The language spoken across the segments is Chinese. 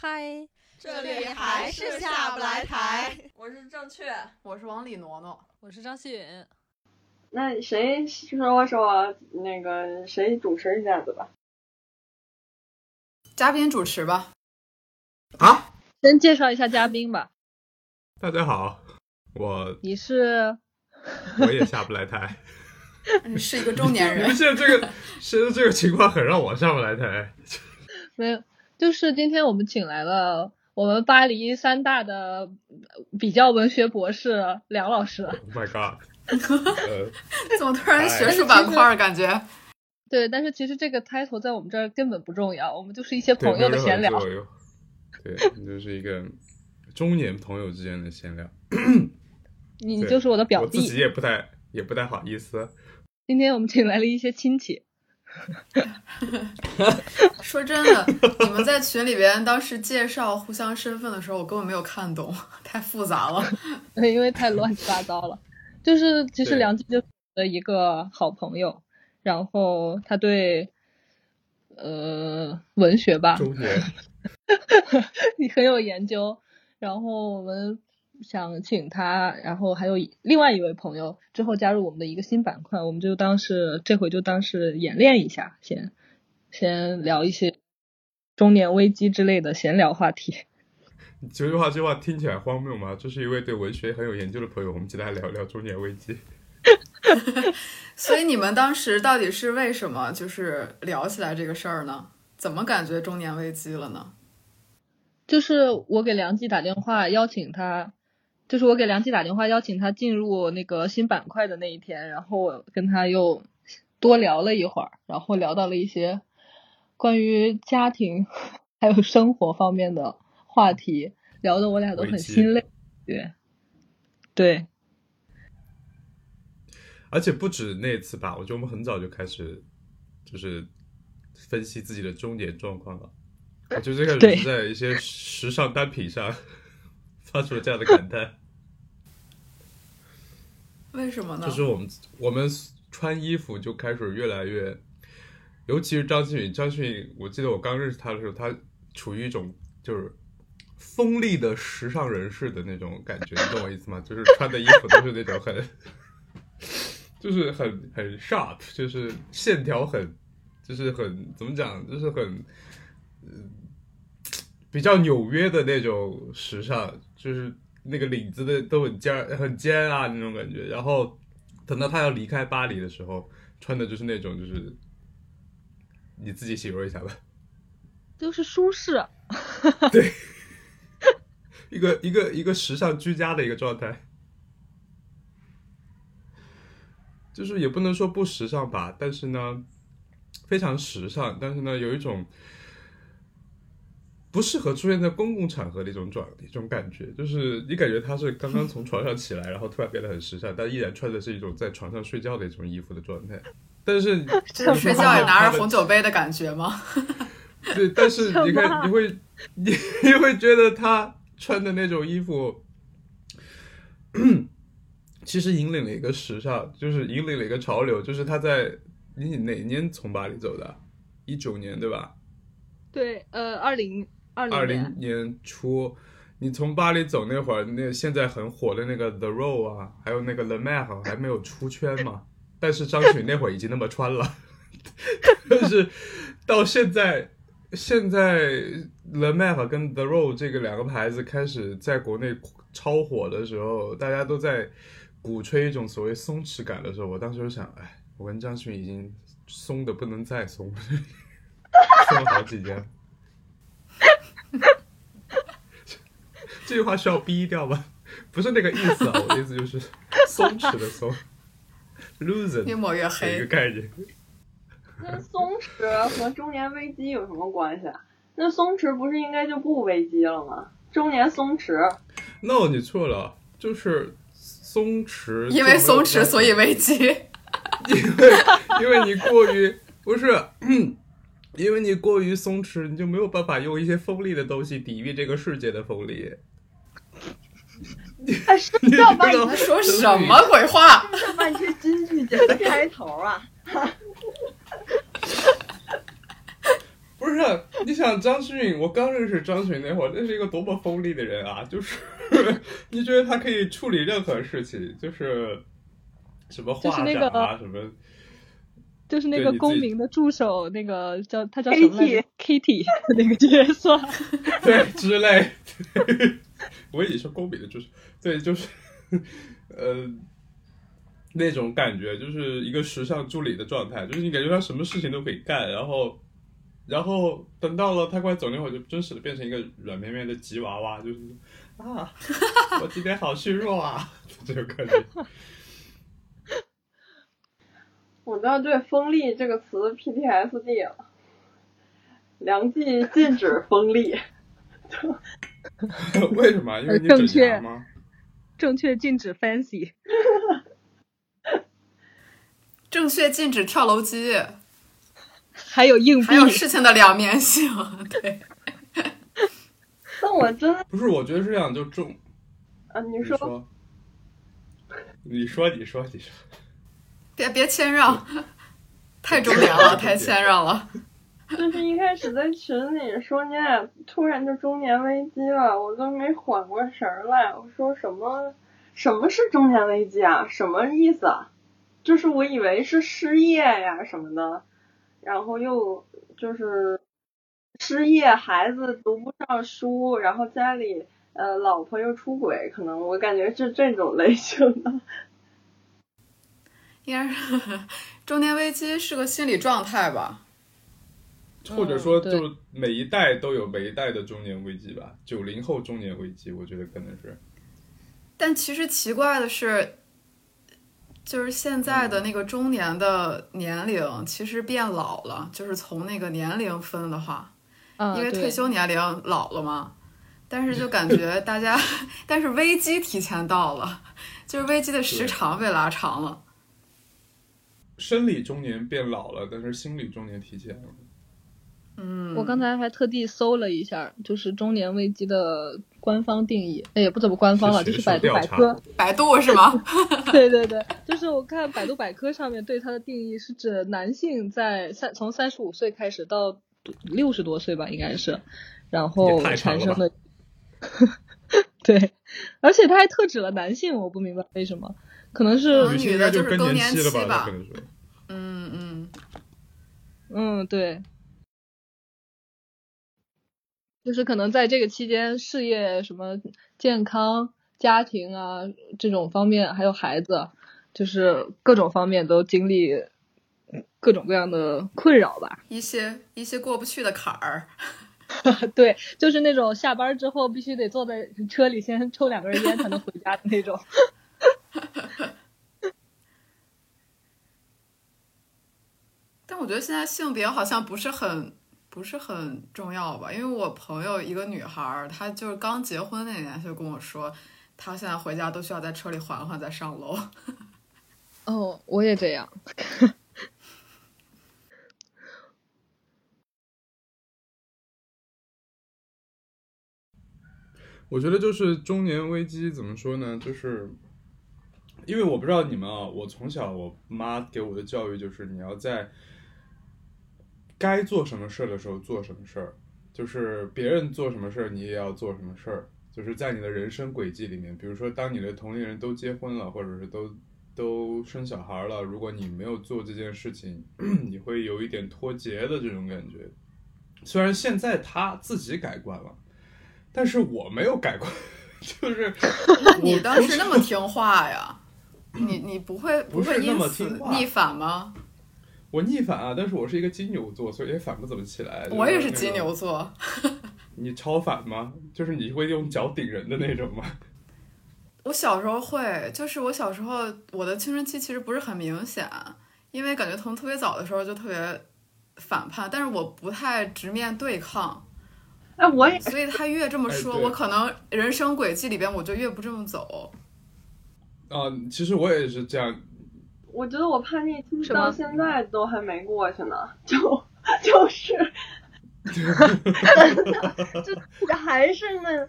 还是下不来台。我是正确，我是王李挪挪，我是张希允。那谁说说那个谁主持一下子吧？嘉宾主持吧。啊，先介绍一下嘉宾吧。大家好，我你是，我也下不来台。你是一个中年人。现在这个现在这个情况很让我下不来台。没有，就是今天我们请来了我们巴黎三大的比较文学博士梁老师。Oh my god！呃，怎么突然学术板块感觉？对，但是其实这个 title 在我们这儿根本不重要，我们就是一些朋友的闲聊。对，就是一个中年朋友之间的闲聊。你就是我的表弟，我自己也不太也不太好意思。今天我们请来了一些亲戚。说真的，你们在群里边当时介绍互相身份的时候，我根本没有看懂，太复杂了，因为太乱七八糟了。就是其实梁静就的一个好朋友，然后他对呃文学吧，中 你很有研究，然后我们。想请他，然后还有另外一位朋友之后加入我们的一个新板块，我们就当是这回就当是演练一下，先先聊一些中年危机之类的闲聊话题。这句话，这话听起来荒谬吗？这是一位对文学很有研究的朋友，我们今天来聊聊中年危机。所以你们当时到底是为什么就是聊起来这个事儿呢？怎么感觉中年危机了呢？就是我给梁记打电话邀请他。就是我给梁记打电话邀请他进入那个新板块的那一天，然后我跟他又多聊了一会儿，然后聊到了一些关于家庭还有生活方面的话题，聊的我俩都很心累。对，对。而且不止那次吧，我觉得我们很早就开始就是分析自己的终点状况了。我 就最开始是在一些时尚单品上。发出了这样的感叹，为什么呢？就是我们我们穿衣服就开始越来越，尤其是张馨予，张馨予，我记得我刚认识他的时候，他处于一种就是锋利的时尚人士的那种感觉，你懂我意思吗？就是穿的衣服都是那种很，就是很很 sharp，就是线条很，就是很怎么讲，就是很，嗯。比较纽约的那种时尚，就是那个领子的都很尖很尖啊那种感觉。然后等到他要离开巴黎的时候，穿的就是那种，就是你自己形容一下吧，就是舒适。对，一个一个一个时尚居家的一个状态，就是也不能说不时尚吧，但是呢，非常时尚，但是呢，有一种。不适合出现在公共场合的一种状一种感觉，就是你感觉他是刚刚从床上起来，然后突然变得很时尚，但依然穿的是一种在床上睡觉的一种衣服的状态。但是 睡觉也拿着红酒杯的感觉吗？对，但是你看，你会你 你会觉得他穿的那种衣服，其实引领了一个时尚，就是引领了一个潮流，就是他在你哪年从巴黎走的？一九年对吧？对，呃，二零。二零年初，你从巴黎走那会儿，那现在很火的那个 The Row 啊，还有那个 The Mer 还没有出圈嘛。但是张雪那会儿已经那么穿了。但是到现在，现在 The Mer 跟 The Row 这个两个牌子开始在国内超火的时候，大家都在鼓吹一种所谓松弛感的时候，我当时就想，哎，我跟张雪已经松的不能再松，松了好几年。这句话需要逼掉吗？不是那个意思啊，我的意思就是松弛的松，loser 越抹越黑一个概念。那松弛和中年危机有什么关系啊？那松弛不是应该就不危机了吗？中年松弛？No，你错了，就是松弛。因为松弛，所以危机。因为因为你过于不是。因为你过于松弛，你就没有办法用一些锋利的东西抵御这个世界的锋利。哎，是要把你说什么鬼话？半句京剧节的开头啊！不是，你想张馨予，我刚认识张馨予那会儿，那是一个多么锋利的人啊！就是你觉得他可以处理任何事情，就是什么画就是那展啊，个什么就是那个公民的助手，那个叫他叫什么来着？Kitty 那个角色。对之类。对 我以为你说公平的，就是对，就是呃那种感觉，就是一个时尚助理的状态，就是你感觉他什么事情都可以干，然后然后等到了他快走那会儿，就真实的变成一个软绵绵的吉娃娃，就是啊，我今天好虚弱啊，这种感觉。我倒对“锋利”这个词 PTSD 了。梁记禁止锋利，为什么？因为你整正确吗？正确禁止 fancy。正确禁止跳楼机，还有硬币还，有事情的两面性。对，但我真的不是，我觉得是这样，就中。啊，你说，你说，你说，你说。别别谦让，太重点了，太谦让了。就是一开始在群里说你俩突然就中年危机了，我都没缓过神儿来。我说什么什么是中年危机啊？什么意思啊？就是我以为是失业呀什么的，然后又就是失业，孩子读不上书，然后家里呃老婆又出轨，可能我感觉是这种类型的。应该是 中年危机是个心理状态吧？或者说，就每一代都有每一代的中年危机吧。九零后中年危机，我觉得可能是。但其实奇怪的是，就是现在的那个中年的年龄其实变老了，就是从那个年龄分的话，因为退休年龄老了嘛。但是就感觉大家，但是危机提前到了，就是危机的时长被拉长了。生理中年变老了，但是心理中年提前了。嗯，我刚才还特地搜了一下，就是中年危机的官方定义，哎，也不怎么官方了，是就是百百科。百度是吗？对对对，就是我看百度百科上面对它的定义是指男性在三从三十五岁开始到六十多岁吧，应该是，然后产生的。对，而且他还特指了男性，我不明白为什么，可能是嗯女性应该更女的就是更年期了吧。嗯嗯，嗯，对，就是可能在这个期间，事业什么健康、家庭啊这种方面，还有孩子，就是各种方面都经历各种各样的困扰吧。一些一些过不去的坎儿。对，就是那种下班之后必须得坐在车里先抽两根烟才能回家的那种。但我觉得现在性别好像不是很不是很重要吧，因为我朋友一个女孩，她就是刚结婚那年就跟我说，她现在回家都需要在车里缓缓再上楼。哦，我也这样。我觉得就是中年危机怎么说呢？就是因为我不知道你们啊，我从小我妈给我的教育就是你要在该做什么事儿的时候做什么事儿，就是别人做什么事儿你也要做什么事儿，就是在你的人生轨迹里面，比如说当你的同龄人都结婚了，或者是都都生小孩了，如果你没有做这件事情，你会有一点脱节的这种感觉。虽然现在他自己改观了。但是我没有改观，就是你当时那么听话呀？你你不会不会因此逆反吗？我逆反啊，但是我是一个金牛座，所以也反不怎么起来。我也是金牛，座，你超反吗？就是你会用脚顶人的那种吗？我小时候会，就是我小时候我的青春期其实不是很明显，因为感觉从特别早的时候就特别反叛，但是我不太直面对抗，哎，我也所以他越这么说，哎我可能人生轨迹里边我就越不这么走。啊、其实我也是这样，我觉得我叛逆期到现在都还没过去呢，就就是 就是还是那，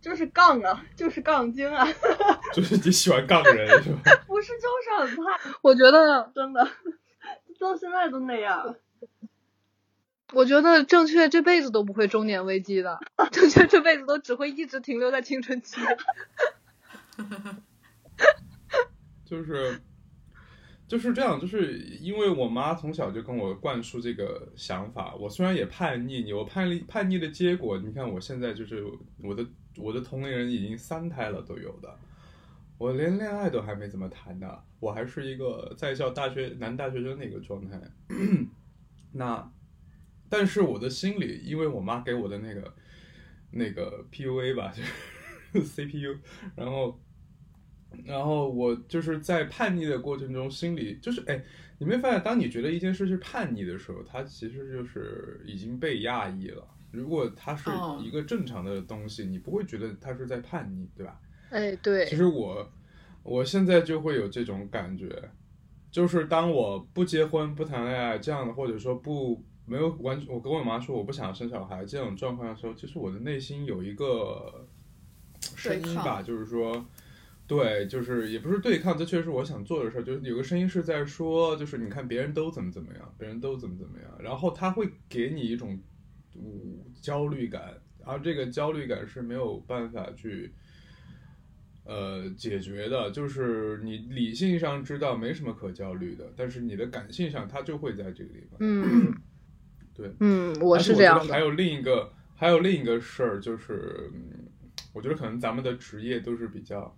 就是杠啊，就是杠精啊，就是你喜欢杠人是吧？不是就是很怕，我觉得，真的，到现在都那样。我觉得正确这辈子都不会中年危机的，正确这辈子都只会一直停留在青春期。就是就是这样，就是因为我妈从小就跟我灌输这个想法。我虽然也叛逆，我叛逆叛逆的结果，你看我现在就是我的我的同龄人已经三胎了都有的，我连恋爱都还没怎么谈呢，我还是一个在校大学男大学生的一个状态。那但是我的心里，因为我妈给我的那个那个 PUA 吧，就是 CPU，然后。然后我就是在叛逆的过程中，心里就是哎，你没发现，当你觉得一件事是叛逆的时候，它其实就是已经被压抑了。如果它是一个正常的东西，你不会觉得它是在叛逆，对吧？哎，对。其实我我现在就会有这种感觉，就是当我不结婚、不谈恋爱这样的，或者说不没有完，我跟我妈说我不想生小孩这种状况的时候，其实我的内心有一个声音吧，就是说。对，就是也不是对抗，这确实是我想做的事儿。就是有个声音是在说，就是你看别人都怎么怎么样，别人都怎么怎么样，然后他会给你一种焦虑感，而这个焦虑感是没有办法去呃解决的。就是你理性上知道没什么可焦虑的，但是你的感性上它就会在这个地方。嗯，对，嗯，我是这样还有另一个，还有另一个事儿，就是我觉得可能咱们的职业都是比较。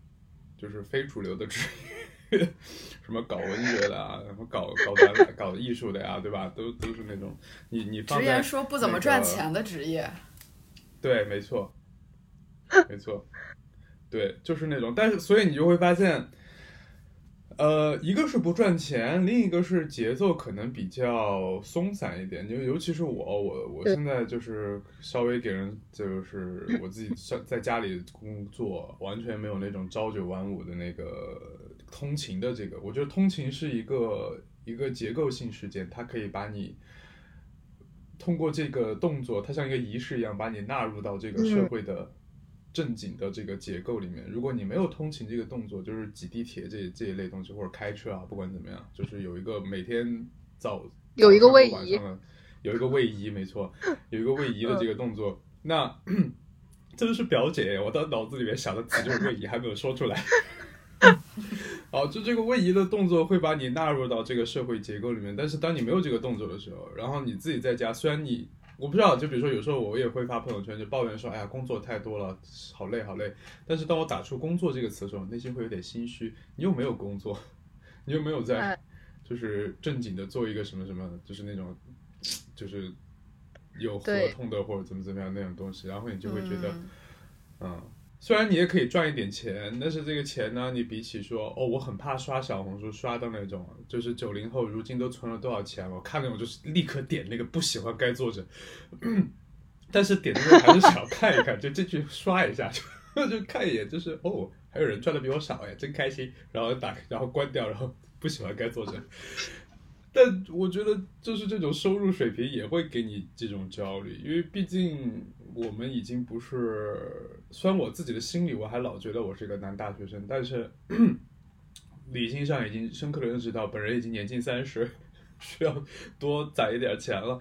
就是非主流的职业，什么搞文学的啊，什么搞搞展搞艺术的呀，对吧？都都是那种你你直言说不怎么赚钱的职业。对，没错，没错，对，就是那种。但是，所以你就会发现。呃，一个是不赚钱，另一个是节奏可能比较松散一点。就尤其是我，我我现在就是稍微给人就是我自己在在家里工作，完全没有那种朝九晚五的那个通勤的这个。我觉得通勤是一个一个结构性事件，它可以把你通过这个动作，它像一个仪式一样，把你纳入到这个社会的。正经的这个结构里面，如果你没有通勤这个动作，就是挤地铁这这一类东西，或者开车啊，不管怎么样，就是有一个每天早 有一个位移，有一个位移，没错，有一个位移的这个动作。那 这就是表姐，我的脑子里面想的词就是位移，还没有说出来。好，就这个位移的动作会把你纳入到这个社会结构里面，但是当你没有这个动作的时候，然后你自己在家，虽然你。我不知道，就比如说，有时候我也会发朋友圈，就抱怨说：“哎呀，工作太多了，好累，好累。”但是当我打出“工作”这个词的时候，内心会有点心虚。你又没有工作，你又没有在，就是正经的做一个什么什么，就是那种，就是有合同的或者怎么怎么样那种东西，然后你就会觉得，嗯。虽然你也可以赚一点钱，但是这个钱呢，你比起说哦，我很怕刷小红书刷到那种，就是九零后如今都存了多少钱，我看那种就是立刻点那个不喜欢该作者，但是点的时候还是想看一看，就进去刷一下，就 就看一眼，就是哦，还有人赚的比我少哎，真开心，然后打开然后关掉，然后不喜欢该作者。但我觉得就是这种收入水平也会给你这种焦虑，因为毕竟。我们已经不是，虽然我自己的心里我还老觉得我是一个男大学生，但是 理性上已经深刻的认识到，本人已经年近三十，需要多攒一点钱了。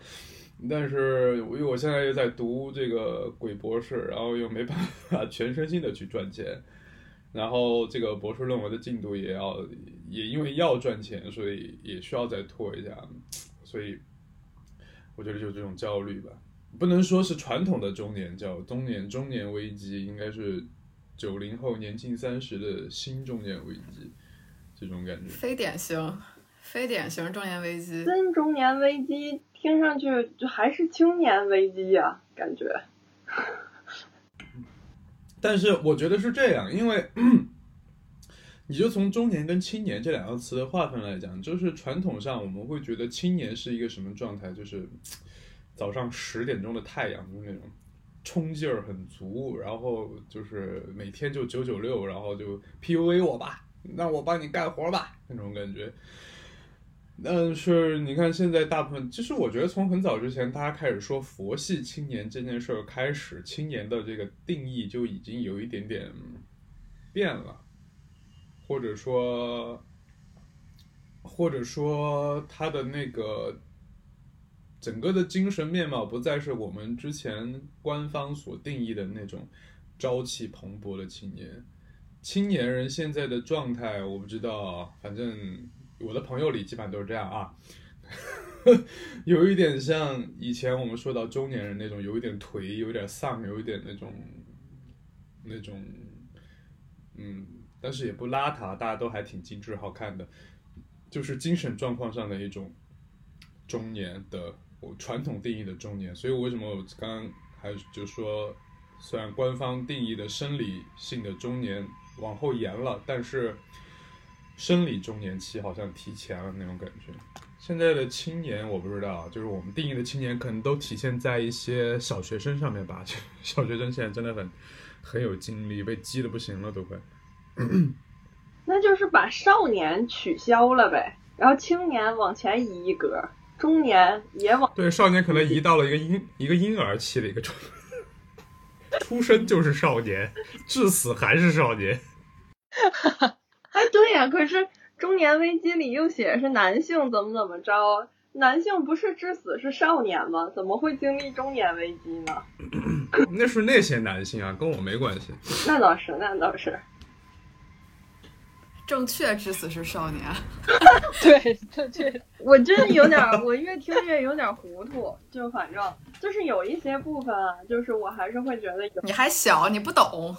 但是因为我现在又在读这个鬼博士，然后又没办法全身心的去赚钱，然后这个博士论文的进度也要，也因为要赚钱，所以也需要再拖一下，所以我觉得就这种焦虑吧。不能说是传统的中年叫中年中年危机，应该是九零后年近三十的新中年危机，这种感觉。非典型，非典型中年危机。新中年危机听上去就还是青年危机呀，感觉。但是我觉得是这样，因为 你就从中年跟青年这两个词的划分来讲，就是传统上我们会觉得青年是一个什么状态，就是。早上十点钟的太阳，就是那种冲劲儿很足，然后就是每天就九九六，然后就 PUA 我吧，让我帮你干活吧，那种感觉。但是你看现在大部分，其实我觉得从很早之前，大家开始说佛系青年这件事儿开始，青年的这个定义就已经有一点点变了，或者说，或者说他的那个。整个的精神面貌不再是我们之前官方所定义的那种朝气蓬勃的青年。青年人现在的状态我不知道，反正我的朋友里基本上都是这样啊，有一点像以前我们说到中年人那种，有一点颓，有一点丧，有一点那种那种，嗯，但是也不邋遢，大家都还挺精致好看的，就是精神状况上的一种中年的，我传统定义的中年。所以我为什么我刚刚还就说，虽然官方定义的生理性的中年往后延了，但是生理中年期好像提前了那种感觉。现在的青年我不知道，就是我们定义的青年，可能都体现在一些小学生上面吧。小学生现在真的很很有精力，被激的不行了都快。那就是把少年取消了呗，然后青年往前移一格，中年也往对少年可能移到了一个婴一个婴儿期的一个状态，出生就是少年，至死还是少年。哎，对呀，可是中年危机里又写是男性怎么怎么着，男性不是至死是少年吗？怎么会经历中年危机呢？那是那些男性啊，跟我没关系。那倒是，那倒是。正确至死是少年，对，正确。我真的有点，我越听越有点糊涂。就反正就是有一些部分啊，就是我还是会觉得有，你还小，你不懂。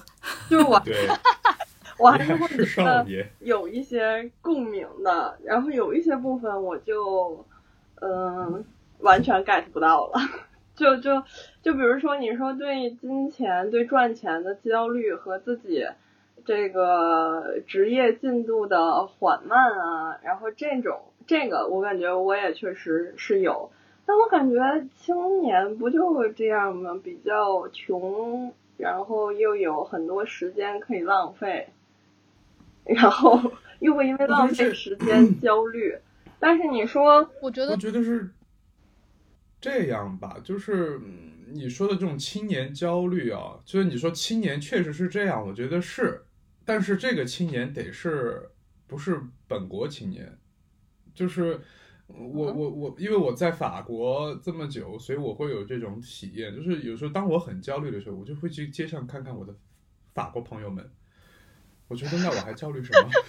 就是我，对，我还是会觉得。有一些共鸣的，然后有一些部分我就，嗯，完全 get 不到了。就就就比如说，你说对金钱、对赚钱的焦虑和自己这个职业进度的缓慢啊，然后这种这个，我感觉我也确实是有。但我感觉青年不就这样吗？比较穷，然后又有很多时间可以浪费，然后 又会因为浪费时间焦虑。但是你说，我我觉得我觉得是这样吧，就是嗯你说的这种青年焦虑啊，就是你说青年确实是这样，我觉得是，但是这个青年得是不是本国青年，就是我我我，因为我在法国这么久，所以我会有这种体验，就是有时候当我很焦虑的时候，我就会去街上看看我的法国朋友们，我觉得那我还焦虑什么？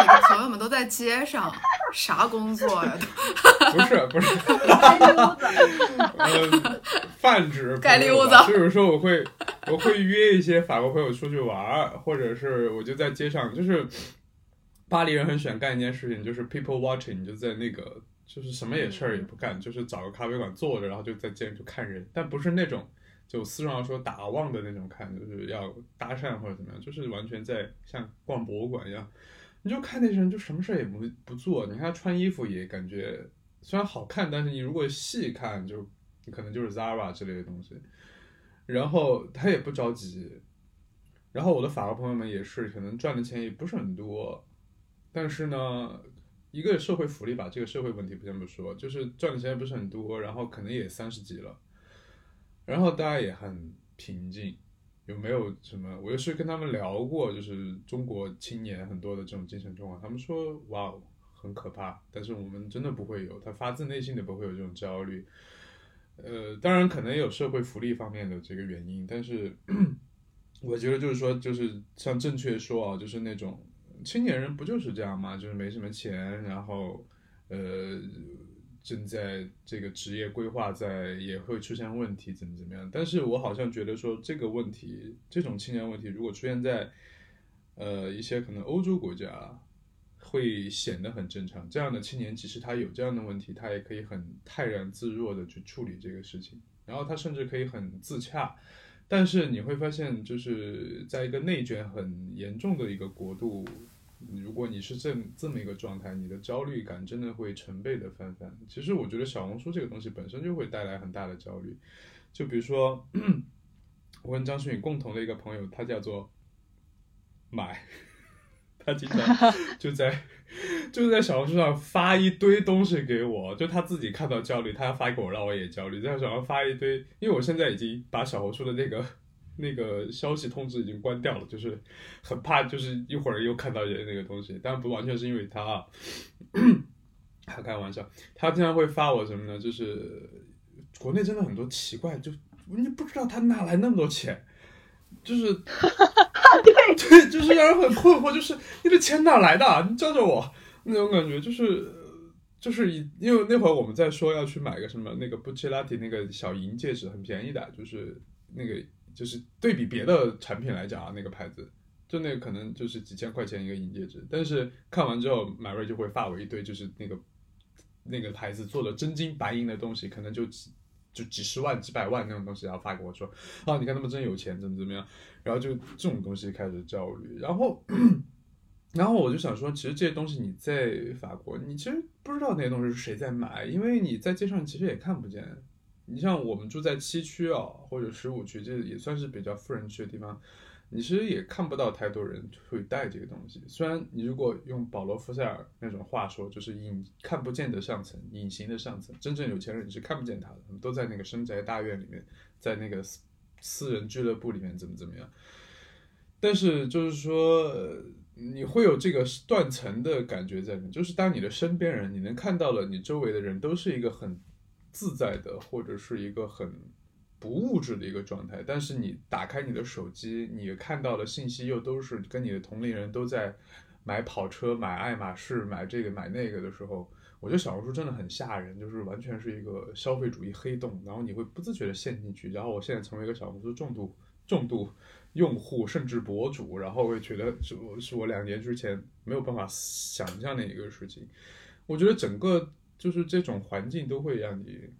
你的朋友们都在街上，啥工作呀？不 是不是。开溜子，呃，泛指盖溜子就有时候我会我会约一些法国朋友出去玩儿，或者是我就在街上，就是巴黎人很喜欢干一件事情，就是 people watching，就在那个就是什么也事儿也不干，就是找个咖啡馆坐着，然后就在街上就看人，但不是那种就四川话说打望的那种看，就是要搭讪或者怎么样，就是完全在像逛博物馆一样。你就看那些人，就什么事儿也不不做。你看他穿衣服也感觉虽然好看，但是你如果细看，就你可能就是 Zara 之类的东西。然后他也不着急。然后我的法国朋友们也是，可能赚的钱也不是很多，但是呢，一个社会福利吧，这个社会问题不先不说，就是赚的钱也不是很多，然后可能也三十几了，然后大家也很平静。有没有什么？我也是跟他们聊过，就是中国青年很多的这种精神状况，他们说哇哦很可怕，但是我们真的不会有，他发自内心的不会有这种焦虑。呃，当然可能有社会福利方面的这个原因，但是 我觉得就是说，就是像正确说啊，就是那种青年人不就是这样吗？就是没什么钱，然后呃。正在这个职业规划在也会出现问题，怎么怎么样？但是我好像觉得说这个问题，这种青年问题，如果出现在呃一些可能欧洲国家，会显得很正常。这样的青年，即使他有这样的问题，他也可以很泰然自若的去处理这个事情，然后他甚至可以很自洽。但是你会发现，就是在一个内卷很严重的一个国度。如果你是这这么一个状态，你的焦虑感真的会成倍的翻番。其实我觉得小红书这个东西本身就会带来很大的焦虑。就比如说，我跟张馨予共同的一个朋友，他叫做买，他经常 就在就是在小红书上发一堆东西给我，就他自己看到焦虑，他要发给我，让我也焦虑，在小红书发一堆。因为我现在已经把小红书的那个。那个消息通知已经关掉了，就是很怕，就是一会儿又看到人那个东西，但不完全是因为他，他开玩笑，他经常会发我什么呢？就是国内真的很多奇怪，就你不知道他哪来那么多钱，就是 对对，就是让人很困惑，就是你的钱哪来的？你教教我那种感觉，就是就是因为那会儿我们在说要去买个什么那个布奇拉提那个小银戒指，很便宜的，就是那个就是对比别的产品来讲啊，那个牌子。就那个可能就是几千块钱一个银戒指，但是看完之后，马瑞就会发我一堆，就是那个那个牌子做的真金白银的东西，可能就几就几十万、几百万那种东西，然后发给我说，啊，你看他们真有钱，怎么怎么样，然后就这种东西开始焦虑，然后 然后我就想说，其实这些东西你在法国，你其实不知道那些东西是谁在买，因为你在街上其实也看不见。你像我们住在七区啊，或者十五区，这也算是比较富人区的地方。你其实也看不到太多人会带这个东西。虽然你如果用保罗·福塞尔那种话说，就是隐看不见的上层，隐形的上层，真正有钱人你是看不见他的，都在那个深宅大院里面，在那个私私人俱乐部里面怎么怎么样。但是就是说，你会有这个断层的感觉在里面，就是当你的身边人，你能看到了，你周围的人都是一个很自在的，或者是一个很。不物质的一个状态，但是你打开你的手机，你看到的信息又都是跟你的同龄人都在买跑车、买爱马仕、买这个买那个的时候，我觉得小红书真的很吓人，就是完全是一个消费主义黑洞，然后你会不自觉的陷进去。然后我现在成为一个小红书重度重度用户，甚至博主，然后会觉得是是我两年之前没有办法想象的一个事情。我觉得整个就是这种环境都会让你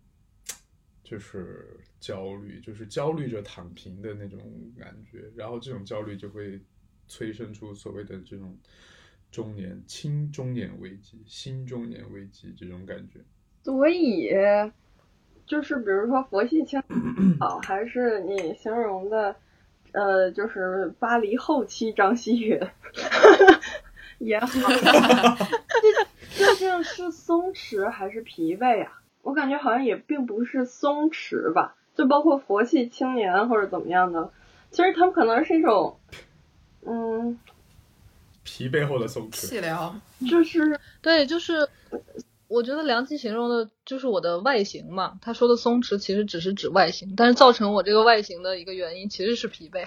就是。焦虑就是焦虑着躺平的那种感觉，然后这种焦虑就会催生出所谓的这种中年轻中年危机、新中年危机这种感觉。所以，就是比如说佛系青好，还是你形容的，呃，就是巴黎后期张馨予 也好，这 究竟是松弛还是疲惫啊？我感觉好像也并不是松弛吧。就包括佛系青年或者怎么样的，其实他们可能是一种，嗯，疲惫后的松弛。细聊，就是 对，就是我觉得梁记形容的就是我的外形嘛。他说的松弛其实只是指外形，但是造成我这个外形的一个原因其实是疲惫。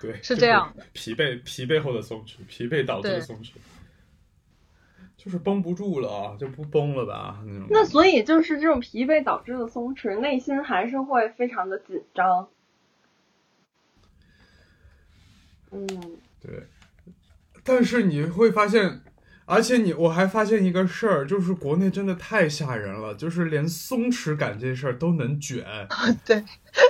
对，是这样的。疲惫，疲惫后的松弛，疲惫导致的松弛。就是绷不住了啊，就不绷了吧那种。那所以就是这种疲惫导致的松弛，内心还是会非常的紧张。嗯，对。但是你会发现，而且你我还发现一个事儿，就是国内真的太吓人了，就是连松弛感这事儿都能卷。对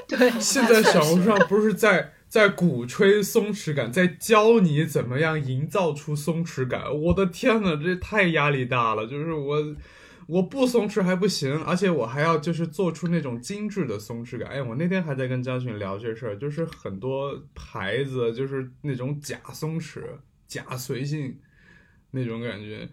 对。现在小红书上不是在。在鼓吹松弛感，在教你怎么样营造出松弛感。我的天呐，这太压力大了！就是我，我不松弛还不行，而且我还要就是做出那种精致的松弛感。哎，我那天还在跟张群聊这事儿，就是很多牌子就是那种假松弛、假随性那种感觉，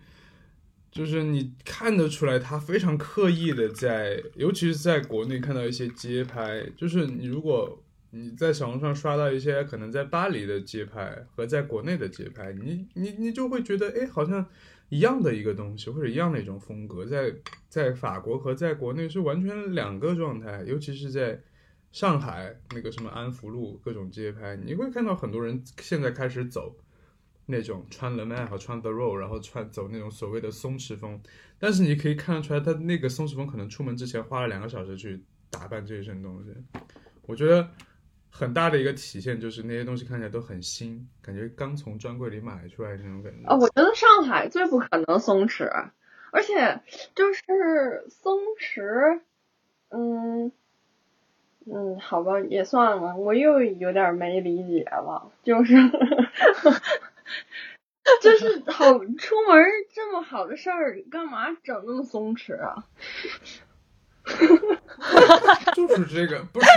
就是你看得出来他非常刻意的在，尤其是在国内看到一些街拍，就是你如果。你在小红书上刷到一些可能在巴黎的街拍和在国内的街拍，你你你就会觉得，哎，好像一样的一个东西或者一样的一种风格，在在法国和在国内是完全两个状态。尤其是在上海那个什么安福路各种街拍，你会看到很多人现在开始走那种穿 Le Man 和穿 The Row，然后穿走那种所谓的松弛风。但是你可以看得出来，他那个松弛风可能出门之前花了两个小时去打扮这一身东西。我觉得。很大的一个体现就是那些东西看起来都很新，感觉刚从专柜里买出来那种感觉。啊，我觉得上海最不可能松弛，而且就是松弛，嗯嗯，好吧，也算了，我又有点没理解了，就是 就是好出门这么好的事儿，干嘛整那么松弛啊？就是这个，不是，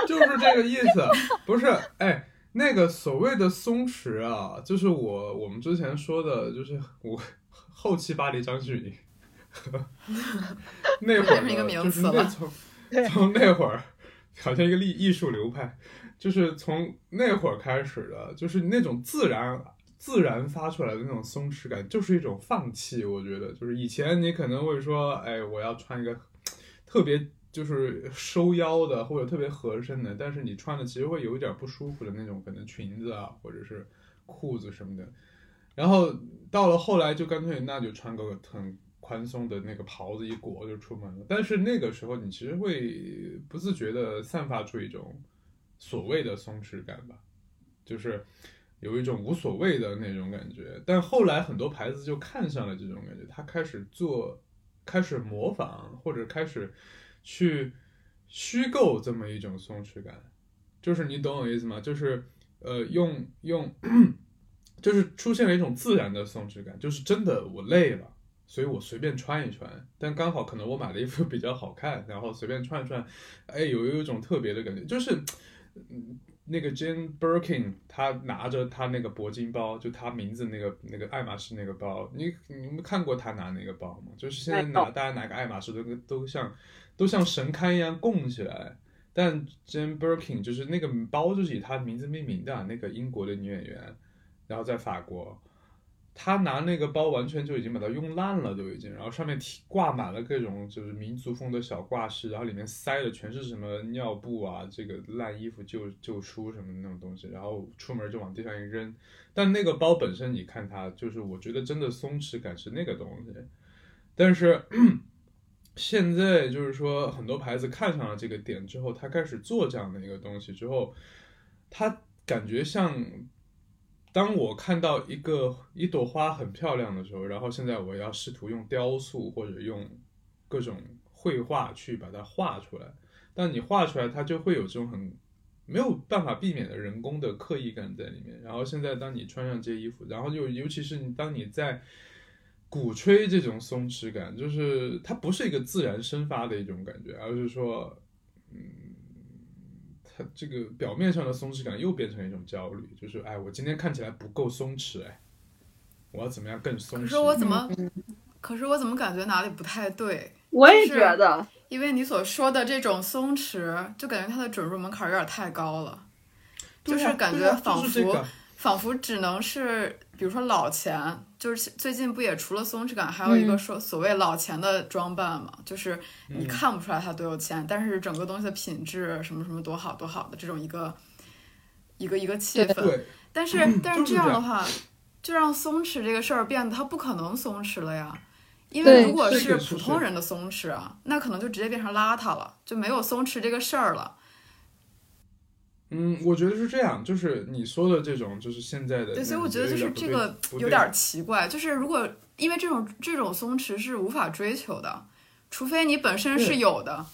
就是这个意思，不是，哎，那个所谓的松弛啊，就是我我们之前说的，就是我后期巴黎张馨予，那会儿就是那从从那会儿，好像一个艺艺术流派，就是从那会儿开始的，就是那种自然自然发出来的那种松弛感，就是一种放弃。我觉得，就是以前你可能会说，哎，我要穿一个特别就是收腰的或者特别合身的，但是你穿的其实会有一点不舒服的那种，可能裙子啊或者是裤子什么的。然后到了后来，就干脆那就穿个很宽松的那个袍子一裹就出门了。但是那个时候，你其实会不自觉的散发出一种所谓的松弛感吧，就是有一种无所谓的那种感觉。但后来很多牌子就看上了这种感觉，他开始做，开始模仿或者开始去虚构这么一种松弛感，就是你懂我意思吗？就是呃，用用。就是出现了一种自然的松弛感，就是真的我累了，所以我随便穿一穿，但刚好可能我买的衣服比较好看，然后随便穿一穿，哎，有有一种特别的感觉，就是嗯，那个 Jane Birkin，她拿着她那个铂金包，就她名字那个那个爱马仕那个包，你你们看过她拿那个包吗？就是现在拿大家拿个爱马仕都都像都像神龛一样供起来，但 Jane Birkin 就是那个包就是以她名字命名的，那个英国的女演员。然后在法国，她拿那个包完全就已经把它用烂了，都已经。然后上面挂满了各种就是民族风的小挂饰，然后里面塞的全是什么尿布啊、这个烂衣服、旧旧书什么那种东西。然后出门就往地上一扔。但那个包本身，你看它，就是我觉得真的松弛感是那个东西。但是现在就是说，很多牌子看上了这个点之后，他开始做这样的一个东西之后，他感觉像。当我看到一个一朵花很漂亮的时候，然后现在我要试图用雕塑或者用各种绘画去把它画出来，但你画出来它就会有这种很没有办法避免的人工的刻意感在里面。然后现在当你穿上这些衣服，然后就尤其是你当你在鼓吹这种松弛感，就是它不是一个自然生发的一种感觉，而是说，嗯。它这个表面上的松弛感又变成一种焦虑，就是哎，我今天看起来不够松弛，哎，我要怎么样更松弛？可是我怎么，可是我怎么感觉哪里不太对？我也觉得，因为你所说的这种松弛，就感觉它的准入门槛有点太高了，就是感觉仿佛仿佛只能是，比如说老钱。就是最近不也除了松弛感，还有一个说所谓老钱的装扮嘛，就是你看不出来他多有钱，但是整个东西的品质什么什么多好多好的这种一个一个一个气氛。但是但是这样的话，就让松弛这个事儿变得它不可能松弛了呀，因为如果是普通人的松弛啊，那可能就直接变成邋遢了，就没有松弛这个事儿了。嗯，我觉得是这样，就是你说的这种，就是现在的。对，所以我觉得就是这个有点奇怪，就是如果因为这种这种松弛是无法追求的，除非你本身是有的。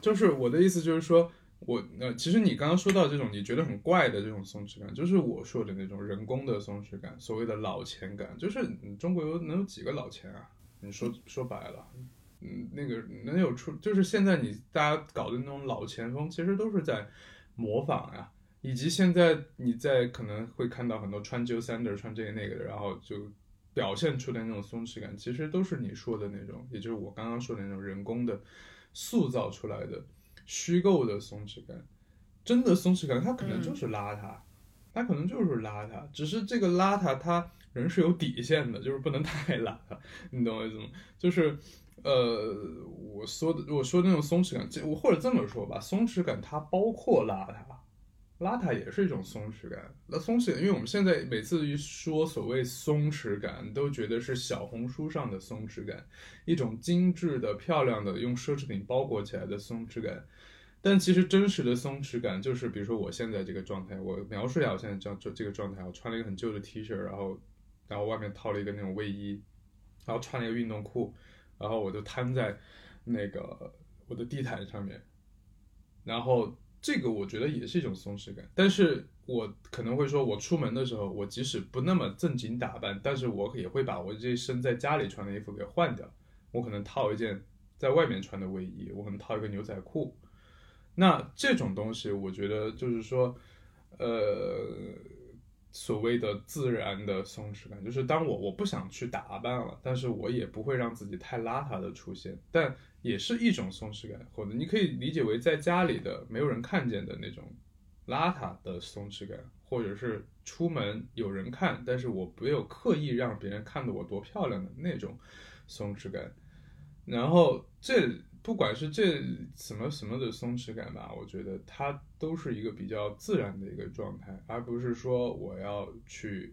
就是我的意思就是说，我呃，其实你刚刚说到这种你觉得很怪的这种松弛感，就是我说的那种人工的松弛感，所谓的老钱感，就是中国有能有几个老钱啊？你说说白了。嗯，那个能有出，就是现在你大家搞的那种老前锋，其实都是在模仿呀，以及现在你在可能会看到很多穿 Joe Sander 穿这个那个的，然后就表现出的那种松弛感，其实都是你说的那种，也就是我刚刚说的那种人工的塑造出来的虚构的松弛感。真的松弛感，它可能就是邋遢，它可能就是邋遢，只是这个邋遢它人是有底线的，就是不能太邋遢，你懂我意思吗？就是。呃，我说的，我说的那种松弛感，我或者这么说吧，松弛感它包括邋遢，邋遢也是一种松弛感。那松弛，因为我们现在每次一说所谓松弛感，都觉得是小红书上的松弛感，一种精致的、漂亮的用奢侈品包裹起来的松弛感。但其实真实的松弛感，就是比如说我现在这个状态，我描述一下我现在这样这这个状态，我穿了一个很旧的 T 恤，然后然后外面套了一个那种卫衣，然后穿了一个运动裤。然后我就瘫在那个我的地毯上面，然后这个我觉得也是一种松弛感。但是我可能会说，我出门的时候，我即使不那么正经打扮，但是我也会把我这一身在家里穿的衣服给换掉。我可能套一件在外面穿的卫衣，我可能套一个牛仔裤。那这种东西，我觉得就是说，呃。所谓的自然的松弛感，就是当我我不想去打扮了，但是我也不会让自己太邋遢的出现，但也是一种松弛感，或者你可以理解为在家里的没有人看见的那种邋遢的松弛感，或者是出门有人看，但是我没有刻意让别人看到我多漂亮的那种松弛感。然后这不管是这什么什么的松弛感吧，我觉得它都是一个比较自然的一个状态，而不是说我要去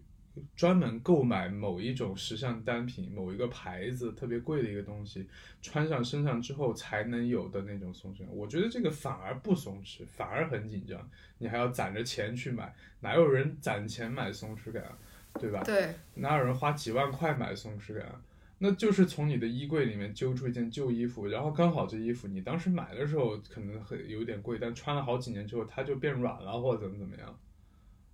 专门购买某一种时尚单品、某一个牌子特别贵的一个东西，穿上身上之后才能有的那种松弛感。我觉得这个反而不松弛，反而很紧张，你还要攒着钱去买，哪有人攒钱买松弛感啊？对吧？对，哪有人花几万块买松弛感啊？那就是从你的衣柜里面揪出一件旧衣服，然后刚好这衣服你当时买的时候可能很有点贵，但穿了好几年之后它就变软了，或者怎么怎么样。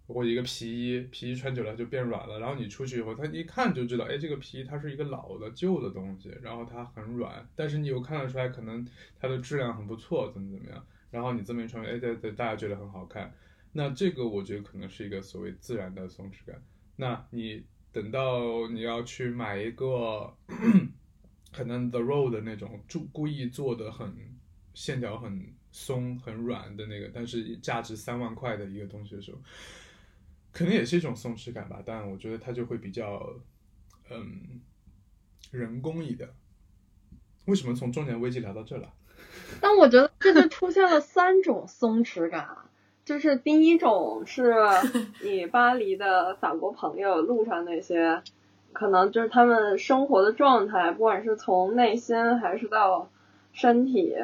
或一个皮衣，皮衣穿久了就变软了，然后你出去以后，它一看就知道，哎，这个皮衣它是一个老的旧的东西，然后它很软，但是你又看得出来，可能它的质量很不错，怎么怎么样，然后你这么一穿，哎，对对，大家觉得很好看，那这个我觉得可能是一个所谓自然的松弛感。那你等到你要去买一个，可能 The Road 的那种，注故意做的很线条很松很软的那个，但是价值三万块的一个东西的时候。可能也是一种松弛感吧，但我觉得它就会比较，嗯，人工一点。为什么从中年危机聊到这了？但我觉得这就出现了三种松弛感，就是第一种是 你巴黎的法国朋友路上那些，可能就是他们生活的状态，不管是从内心还是到身体，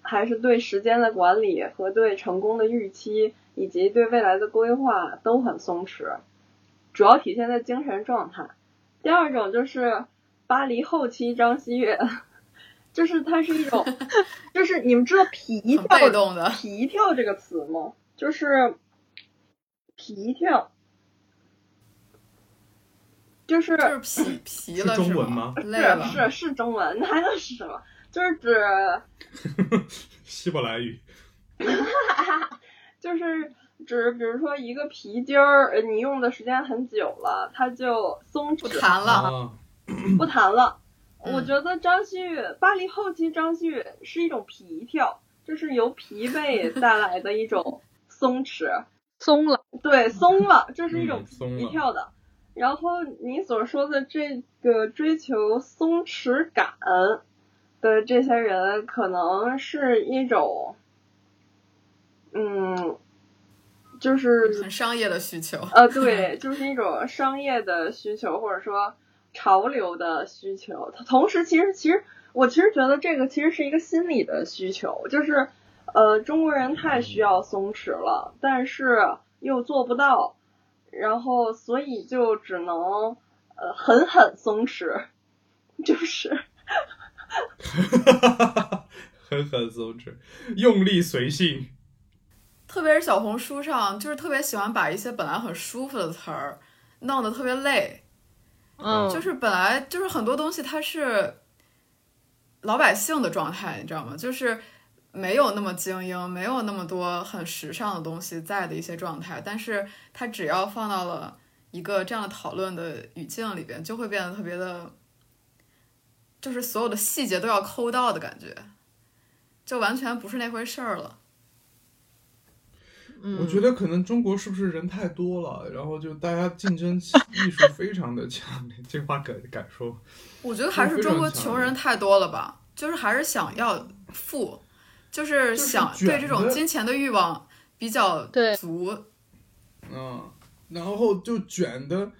还是对时间的管理和对成功的预期。以及对未来的规划都很松弛，主要体现在精神状态。第二种就是巴黎后期张馨月，就是它是一种，就是你们知道皮跳皮跳这个词吗？就是皮跳，就是就是皮 皮了是中文吗？是是是中文，那还能是什么？就是指 希伯来语。就是指，比如说一个皮筋儿，你用的时间很久了，它就松弛不弹了，不弹了。我觉得张馨予巴黎后期张馨予是一种皮跳，就是由疲惫带来的一种松弛，松了，对，松了，这是一种皮跳的。然后你所说的这个追求松弛感的这些人，可能是一种。嗯，就是很商业的需求。呃，对，就是一种商业的需求，或者说潮流的需求。它同时，其实，其实我其实觉得这个其实是一个心理的需求，就是呃，中国人太需要松弛了，但是又做不到，然后所以就只能呃狠狠松弛，就是，狠狠松弛，用力随性。特别是小红书上，就是特别喜欢把一些本来很舒服的词儿弄得特别累。嗯，就是本来就是很多东西它是老百姓的状态，你知道吗？就是没有那么精英，没有那么多很时尚的东西在的一些状态，但是它只要放到了一个这样的讨论的语境里边，就会变得特别的，就是所有的细节都要抠到的感觉，就完全不是那回事儿了。我觉得可能中国是不是人太多了，然后就大家竞争意识非常的强烈，这话敢敢说？我觉得还是中国穷人太多了吧，就是还是想要富，就是想对这种金钱的欲望比较足。嗯，然后就卷的。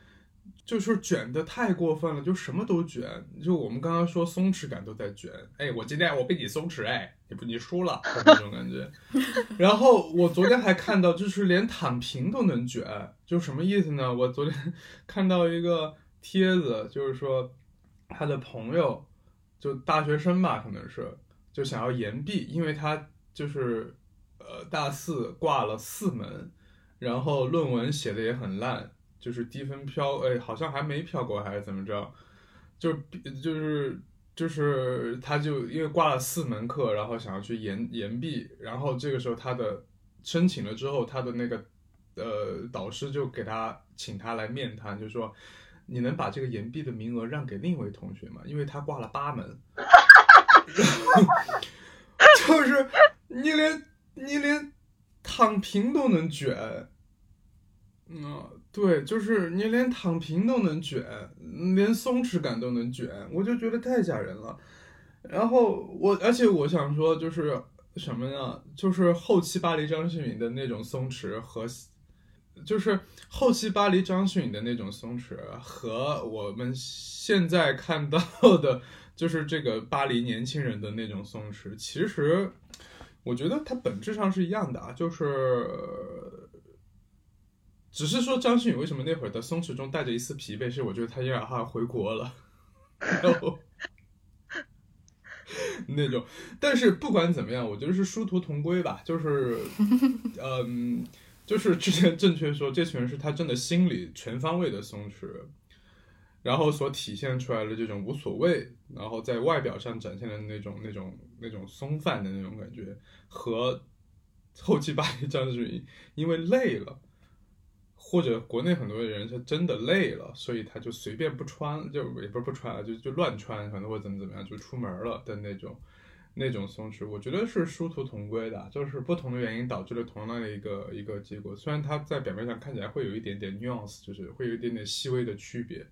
就是卷的太过分了，就什么都卷。就我们刚刚说松弛感都在卷，哎，我今天我被你松弛，哎，你不你输了那种感觉。然后我昨天还看到，就是连躺平都能卷，就什么意思呢？我昨天 看到一个帖子，就是说他的朋友就大学生吧，可能是就想要延毕，因为他就是呃大四挂了四门，然后论文写的也很烂。就是低分飘，哎，好像还没飘过，还是怎么着？就就是就是他就因为挂了四门课，然后想要去延延毕，然后这个时候他的申请了之后，他的那个呃导师就给他请他来面谈，就说你能把这个延毕的名额让给另一位同学吗？因为他挂了八门，就是你连你连。躺平都能卷。嗯，对，就是你连躺平都能卷，连松弛感都能卷，我就觉得太吓人了。然后我，而且我想说，就是什么呢？就是后期巴黎张馨予的那种松弛和，就是后期巴黎张馨予的那种松弛和我们现在看到的，就是这个巴黎年轻人的那种松弛，其实我觉得它本质上是一样的啊，就是。只是说张馨予为什么那会儿的松弛中带着一丝疲惫，是我觉得他因为他回国了，然后那种。但是不管怎么样，我觉得是殊途同归吧。就是，嗯，就是之前正确说，这群人是他真的心理全方位的松弛，然后所体现出来的这种无所谓，然后在外表上展现的那种那种那种松散的那种感觉，和后期巴黎张馨予因为累了。或者国内很多人是真的累了，所以他就随便不穿，就也不是不穿了，就就乱穿，反正或怎么怎么样就出门了的那种，那种松弛，我觉得是殊途同归的，就是不同的原因导致了同样的一个一个结果。虽然它在表面上看起来会有一点点 nuance，就是会有一点点细微的区别，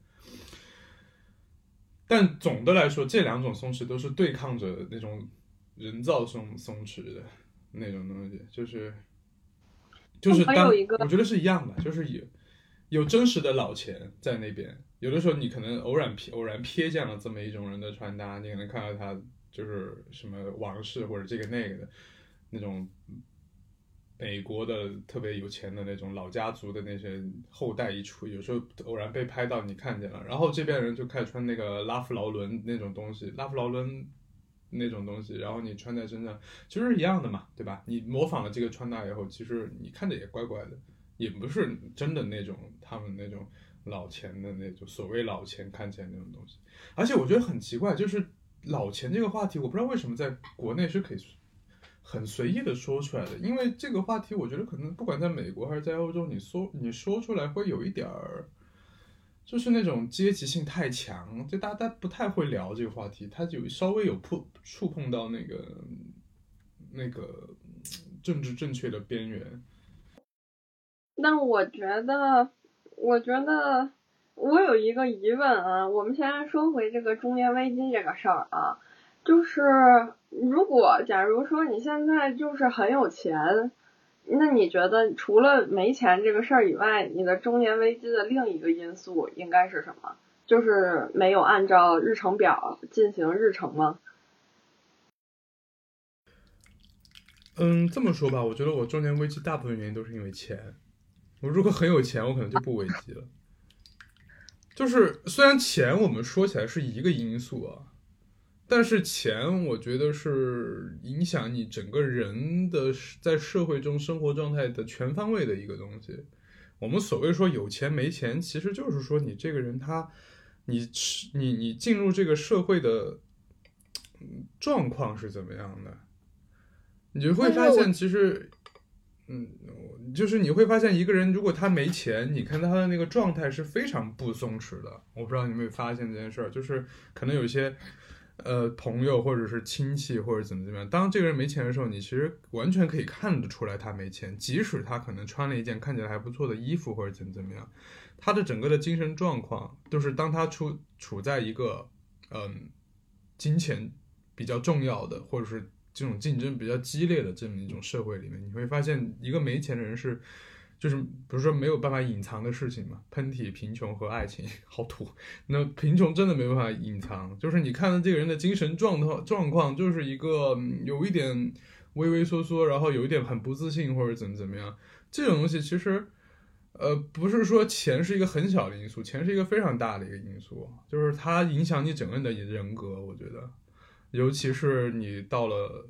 但总的来说，这两种松弛都是对抗着那种人造松松弛的那种东西，就是。就是当我觉得是一样的，就是有有真实的老钱在那边。有的时候你可能偶然瞥偶然瞥见了这么一种人的穿搭，你可能看到他就是什么王室或者这个那个的那种美国的特别有钱的那种老家族的那些后代一出，有时候偶然被拍到你看见了，然后这边人就开始穿那个拉夫劳伦那种东西，拉夫劳伦。那种东西，然后你穿在身上，其实是一样的嘛，对吧？你模仿了这个穿搭以后，其实你看着也怪怪的，也不是真的那种他们那种老钱的那种所谓老钱看起来那种东西。而且我觉得很奇怪，就是老钱这个话题，我不知道为什么在国内是可以很随意的说出来的，因为这个话题，我觉得可能不管在美国还是在欧洲，你说你说出来会有一点儿。就是那种阶级性太强，就大家不太会聊这个话题，他就稍微有碰触碰到那个那个政治正确的边缘。那我觉得，我觉得我有一个疑问啊，我们现在说回这个中年危机这个事儿啊，就是如果假如说你现在就是很有钱。那你觉得除了没钱这个事儿以外，你的中年危机的另一个因素应该是什么？就是没有按照日程表进行日程吗？嗯，这么说吧，我觉得我中年危机大部分原因都是因为钱。我如果很有钱，我可能就不危机了。就是虽然钱我们说起来是一个因素啊。但是钱，我觉得是影响你整个人的在社会中生活状态的全方位的一个东西。我们所谓说有钱没钱，其实就是说你这个人他，你你你进入这个社会的状况是怎么样的，你就会发现其实，嗯，就是你会发现一个人如果他没钱，你看他的那个状态是非常不松弛的。我不知道你有没有发现这件事儿，就是可能有些。呃，朋友或者是亲戚或者怎么怎么样，当这个人没钱的时候，你其实完全可以看得出来他没钱，即使他可能穿了一件看起来还不错的衣服或者怎么怎么样，他的整个的精神状况，就是当他处处在一个嗯金钱比较重要的，或者是这种竞争比较激烈的这么一种社会里面，你会发现一个没钱的人是。就是比如说没有办法隐藏的事情嘛，喷嚏、贫穷和爱情，好土。那贫穷真的没办法隐藏，就是你看到这个人的精神状态状况，就是一个有一点畏畏缩缩，然后有一点很不自信或者怎么怎么样。这种东西其实，呃，不是说钱是一个很小的因素，钱是一个非常大的一个因素，就是它影响你整个人的人格。我觉得，尤其是你到了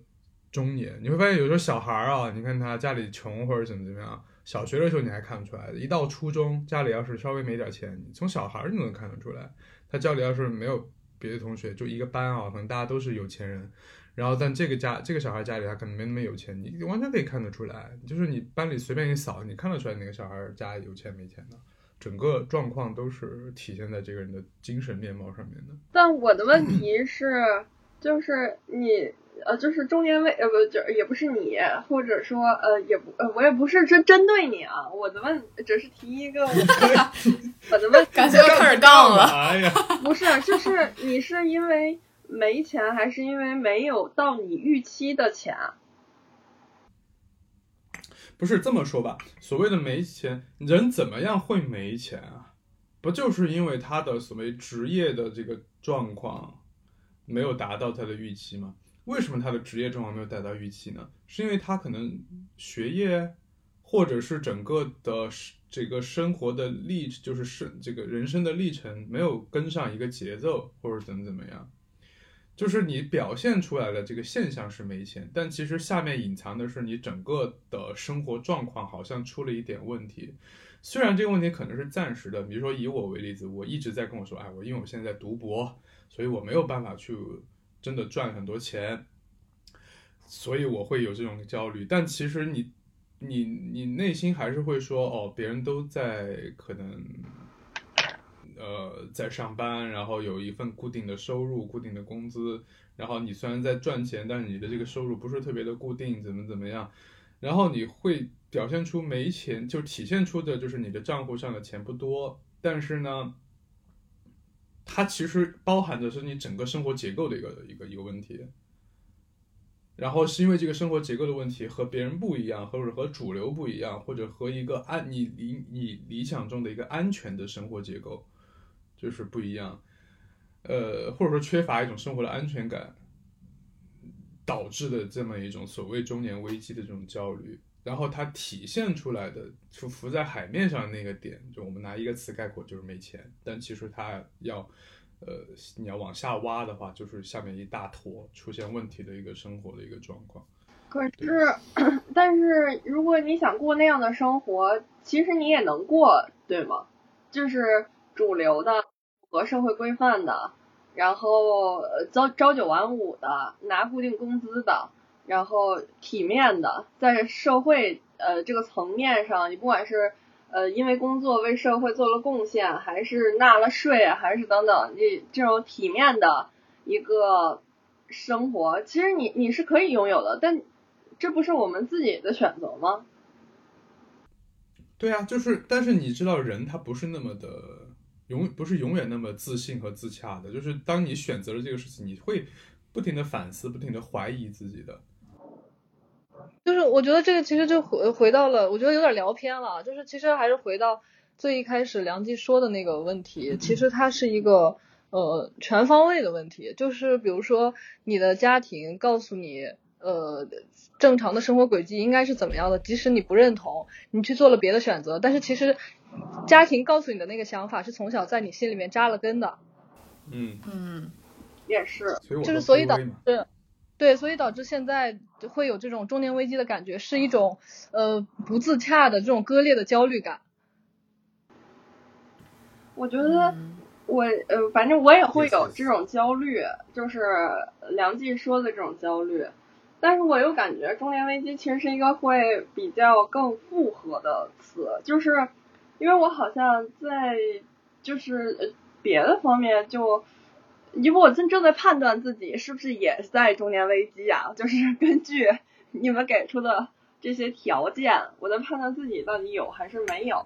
中年，你会发现有时候小孩啊，你看他家里穷或者怎么怎么样。小学的时候你还看不出来的，一到初中家里要是稍微没点钱，从小孩就能看得出来。他家里要是没有别的同学，就一个班啊，可能大家都是有钱人。然后但这个家这个小孩家里他可能没那么有钱，你完全可以看得出来。就是你班里随便一扫，你看得出来哪个小孩家里有钱没钱的，整个状况都是体现在这个人的精神面貌上面的。但我的问题是，就是你呃，就是中年危呃不就也不是你，或者说呃也不呃我也不是针针对你啊，我的问只是提一个我的 我的问，感觉又开始杠了。哎呀，不是，就是你是因为没钱，还是因为没有到你预期的钱？不是这么说吧？所谓的没钱，人怎么样会没钱啊？不就是因为他的所谓职业的这个状况没有达到他的预期吗？为什么他的职业状况没有达到预期呢？是因为他可能学业，或者是整个的这个生活的历，就是生这个人生的历程没有跟上一个节奏，或者怎么怎么样。就是你表现出来的这个现象是没钱，但其实下面隐藏的是你整个的生活状况好像出了一点问题。虽然这个问题可能是暂时的，比如说以我为例子，我一直在跟我说，哎，我因为我现在在读博，所以我没有办法去真的赚很多钱，所以我会有这种焦虑。但其实你你你内心还是会说，哦，别人都在可能。呃，在上班，然后有一份固定的收入、固定的工资，然后你虽然在赚钱，但是你的这个收入不是特别的固定，怎么怎么样，然后你会表现出没钱，就体现出的就是你的账户上的钱不多，但是呢，它其实包含的是你整个生活结构的一个一个一个问题，然后是因为这个生活结构的问题和别人不一样，或者和主流不一样，或者和一个安你理你理想中的一个安全的生活结构。就是不一样，呃，或者说缺乏一种生活的安全感，导致的这么一种所谓中年危机的这种焦虑，然后它体现出来的就浮在海面上的那个点，就我们拿一个词概括就是没钱，但其实它要，呃，你要往下挖的话，就是下面一大坨出现问题的一个生活的一个状况。可是，但是如果你想过那样的生活，其实你也能过，对吗？就是。主流的、和社会规范的，然后朝朝九晚五的，拿固定工资的，然后体面的，在社会呃这个层面上，你不管是呃因为工作为社会做了贡献，还是纳了税，还是等等，你这种体面的一个生活，其实你你是可以拥有的，但这不是我们自己的选择吗？对啊，就是，但是你知道，人他不是那么的。永不是永远那么自信和自洽的，就是当你选择了这个事情，你会不停的反思，不停的怀疑自己的。就是我觉得这个其实就回回到了，我觉得有点聊偏了。就是其实还是回到最一开始梁记说的那个问题，其实它是一个呃全方位的问题。就是比如说你的家庭告诉你，呃。正常的生活轨迹应该是怎么样的？即使你不认同，你去做了别的选择，但是其实家庭告诉你的那个想法是从小在你心里面扎了根的。嗯嗯，也是，就是所以导致对，所以导致现在会有这种中年危机的感觉，是一种呃不自洽的这种割裂的焦虑感。我觉得我呃，反正我也会有这种焦虑，就是梁记说的这种焦虑。但是我又感觉中年危机其实是一个会比较更复合的词，就是因为我好像在就是别的方面就，因为我正正在判断自己是不是也在中年危机啊，就是 根据你们给出的这些条件，我在判断自己到底有还是没有，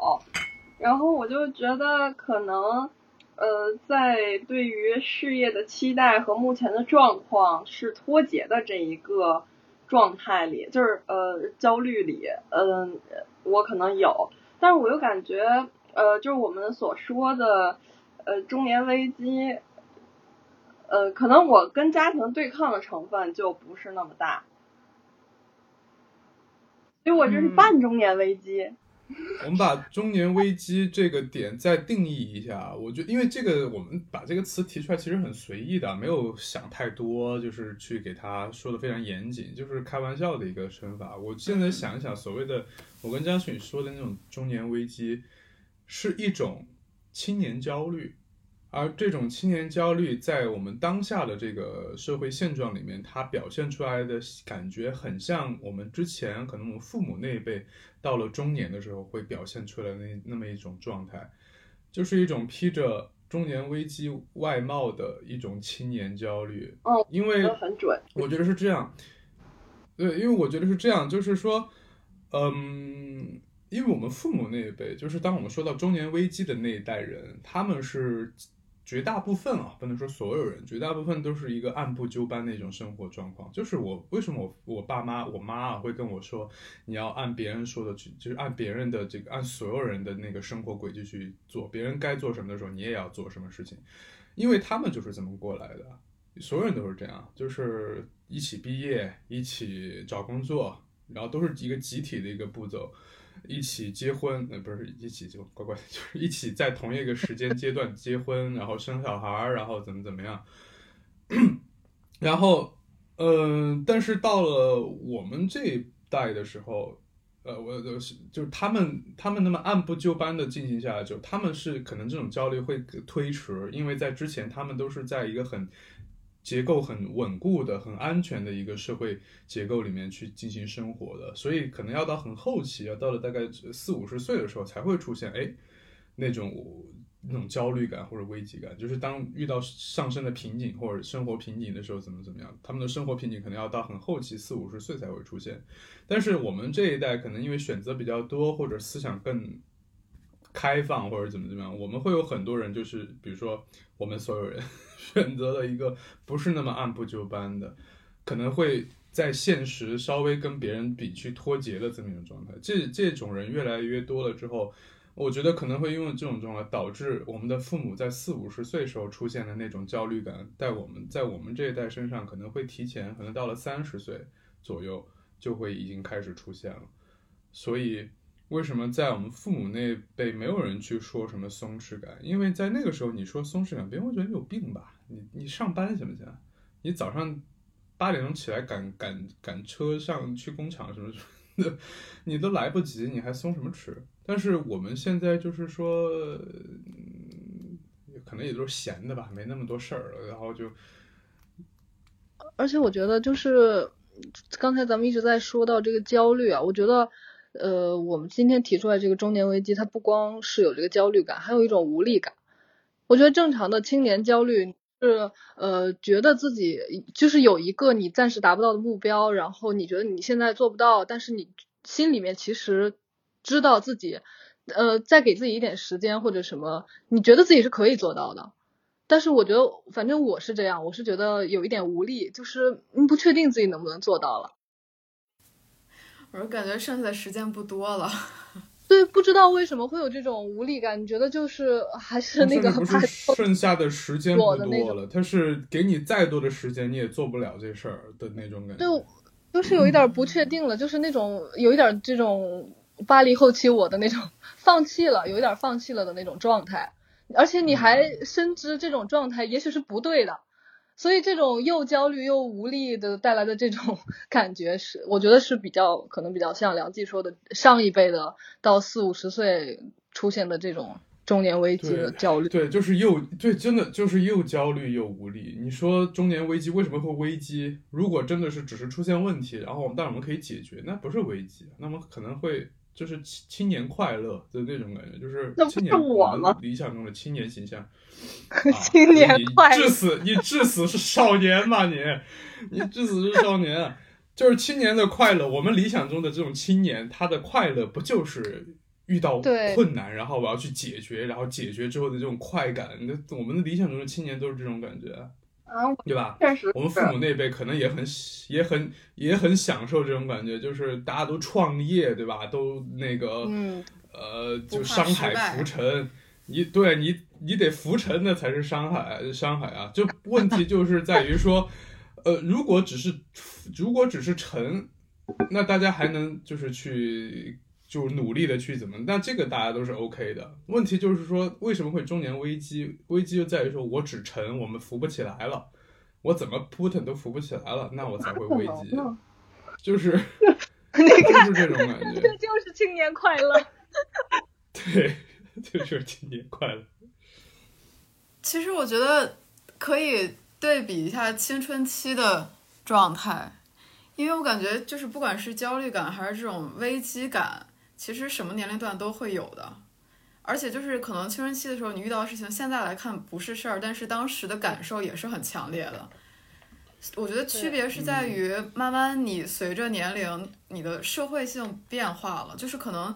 然后我就觉得可能。呃，在对于事业的期待和目前的状况是脱节的这一个状态里，就是呃焦虑里，嗯，我可能有，但是我又感觉，呃，就是我们所说的呃中年危机，呃，可能我跟家庭对抗的成分就不是那么大，所以我这是半中年危机。我们把中年危机这个点再定义一下，我觉得，因为这个我们把这个词提出来其实很随意的，没有想太多，就是去给他说的非常严谨，就是开玩笑的一个称法。我现在想一想，所谓的我跟张雪说的那种中年危机，是一种青年焦虑。而这种青年焦虑，在我们当下的这个社会现状里面，它表现出来的感觉很像我们之前可能我们父母那一辈到了中年的时候会表现出来那那么一种状态，就是一种披着中年危机外貌的一种青年焦虑。哦，因为很准。我觉得是这样，对，因为我觉得是这样，就是说，嗯，因为我们父母那一辈，就是当我们说到中年危机的那一代人，他们是。绝大部分啊，不能说所有人，绝大部分都是一个按部就班的一种生活状况。就是我为什么我我爸妈我妈啊会跟我说，你要按别人说的去，就是按别人的这个按所有人的那个生活轨迹去做，别人该做什么的时候，你也要做什么事情，因为他们就是这么过来的，所有人都是这样，就是一起毕业，一起找工作，然后都是一个集体的一个步骤。一起结婚，呃，不是一起就乖乖，就是一起在同一个时间阶段结婚，然后生小孩儿，然后怎么怎么样，然后，嗯，但是到了我们这一代的时候，呃，我就是就是他们他们那么按部就班的进行下来，就他们是可能这种焦虑会推迟，因为在之前他们都是在一个很。结构很稳固的、很安全的一个社会结构里面去进行生活的，所以可能要到很后期，要到了大概四五十岁的时候才会出现，哎，那种那种焦虑感或者危机感，就是当遇到上升的瓶颈或者生活瓶颈的时候，怎么怎么样，他们的生活瓶颈可能要到很后期四五十岁才会出现。但是我们这一代可能因为选择比较多，或者思想更开放，或者怎么怎么样，我们会有很多人就是，比如说我们所有人。选择了一个不是那么按部就班的，可能会在现实稍微跟别人比去脱节的这么一种状态。这这种人越来越多了之后，我觉得可能会因为这种状况导致我们的父母在四五十岁时候出现的那种焦虑感，在我们在我们这一代身上可能会提前，可能到了三十岁左右就会已经开始出现了。所以。为什么在我们父母那辈没有人去说什么松弛感？因为在那个时候，你说松弛感，别人会觉得你有病吧？你你上班行不行？你早上八点钟起来赶赶赶车上去工厂什么什么的，你都来不及，你还松什么弛？但是我们现在就是说，嗯，可能也都是闲的吧，没那么多事儿了，然后就，而且我觉得就是刚才咱们一直在说到这个焦虑啊，我觉得。呃，我们今天提出来这个中年危机，它不光是有这个焦虑感，还有一种无力感。我觉得正常的青年焦虑是，呃，觉得自己就是有一个你暂时达不到的目标，然后你觉得你现在做不到，但是你心里面其实知道自己，呃，再给自己一点时间或者什么，你觉得自己是可以做到的。但是我觉得，反正我是这样，我是觉得有一点无力，就是不确定自己能不能做到了。我感觉剩下的时间不多了，对，不知道为什么会有这种无力感？你觉得就是还是那个？不是剩下的时间不多了，他是给你再多的时间，你也做不了这事儿的那种感觉。对，就是有一点不确定了，就是那种有一点这种巴黎后期我的那种 放弃了，有一点放弃了的那种状态，而且你还深知这种状态也许是不对的。所以这种又焦虑又无力的带来的这种 感觉是，我觉得是比较可能比较像梁记说的上一辈的到四五十岁出现的这种中年危机的焦虑。对，就是又对，真的就是又焦虑又无力。你说中年危机为什么会危机？如果真的是只是出现问题，然后我们当然我们可以解决，那不是危机，那么可能会就是青青年快乐的那种感觉，就是青年我吗？理想中的青年形象。青年快乐，至死你至死是少年嘛？你，你至死是少年，就是青年的快乐。我们理想中的这种青年，他的快乐不就是遇到困难，然后我要去解决，然后解决之后的这种快感？那我们的理想中的青年都是这种感觉啊，对吧？确实，我们父母那辈可能也很也很也很享受这种感觉，就是大家都创业，对吧？都那个，呃，就商海浮沉。你对你，你得浮沉那才是商海，商海啊！就问题就是在于说，呃，如果只是如果只是沉，那大家还能就是去就努力的去怎么？那这个大家都是 OK 的。问题就是说，为什么会中年危机？危机就在于说我只沉，我们扶不起来了，我怎么扑腾都扶不起来了，那我才会危机。就是你看 就是这种感觉，这就是青年快乐。对。就是青年快乐。其实我觉得可以对比一下青春期的状态，因为我感觉就是不管是焦虑感还是这种危机感，其实什么年龄段都会有的。而且就是可能青春期的时候你遇到的事情，现在来看不是事儿，但是当时的感受也是很强烈的。我觉得区别是在于，慢慢你随着年龄，你的社会性变化了，就是可能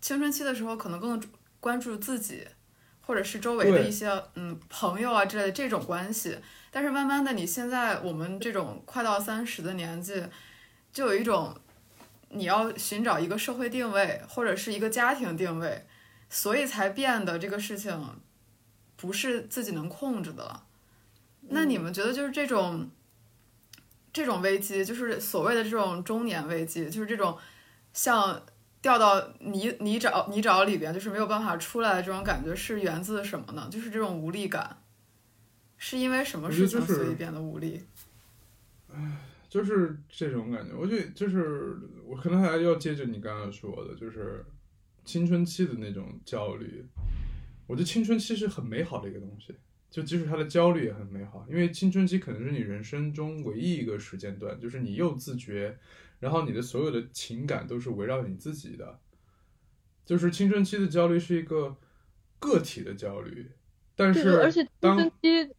青春期的时候可能更关注自己，或者是周围的一些嗯朋友啊之类的这种关系。但是慢慢的，你现在我们这种快到三十的年纪，就有一种你要寻找一个社会定位或者是一个家庭定位，所以才变得这个事情不是自己能控制的了。那你们觉得就是这种这种危机，就是所谓的这种中年危机，就是这种像掉到泥泥沼泥沼里边，就是没有办法出来的这种感觉，是源自什么呢？就是这种无力感。是因为什么事情所以变得无力？唉，就是这种感觉。我觉得就是我可能还要接着你刚刚说的，就是青春期的那种焦虑。我觉得青春期是很美好的一个东西，就即使他的焦虑也很美好，因为青春期可能是你人生中唯一一个时间段，就是你又自觉，然后你的所有的情感都是围绕你自己的。就是青春期的焦虑是一个个体的焦虑，但是而且青春期。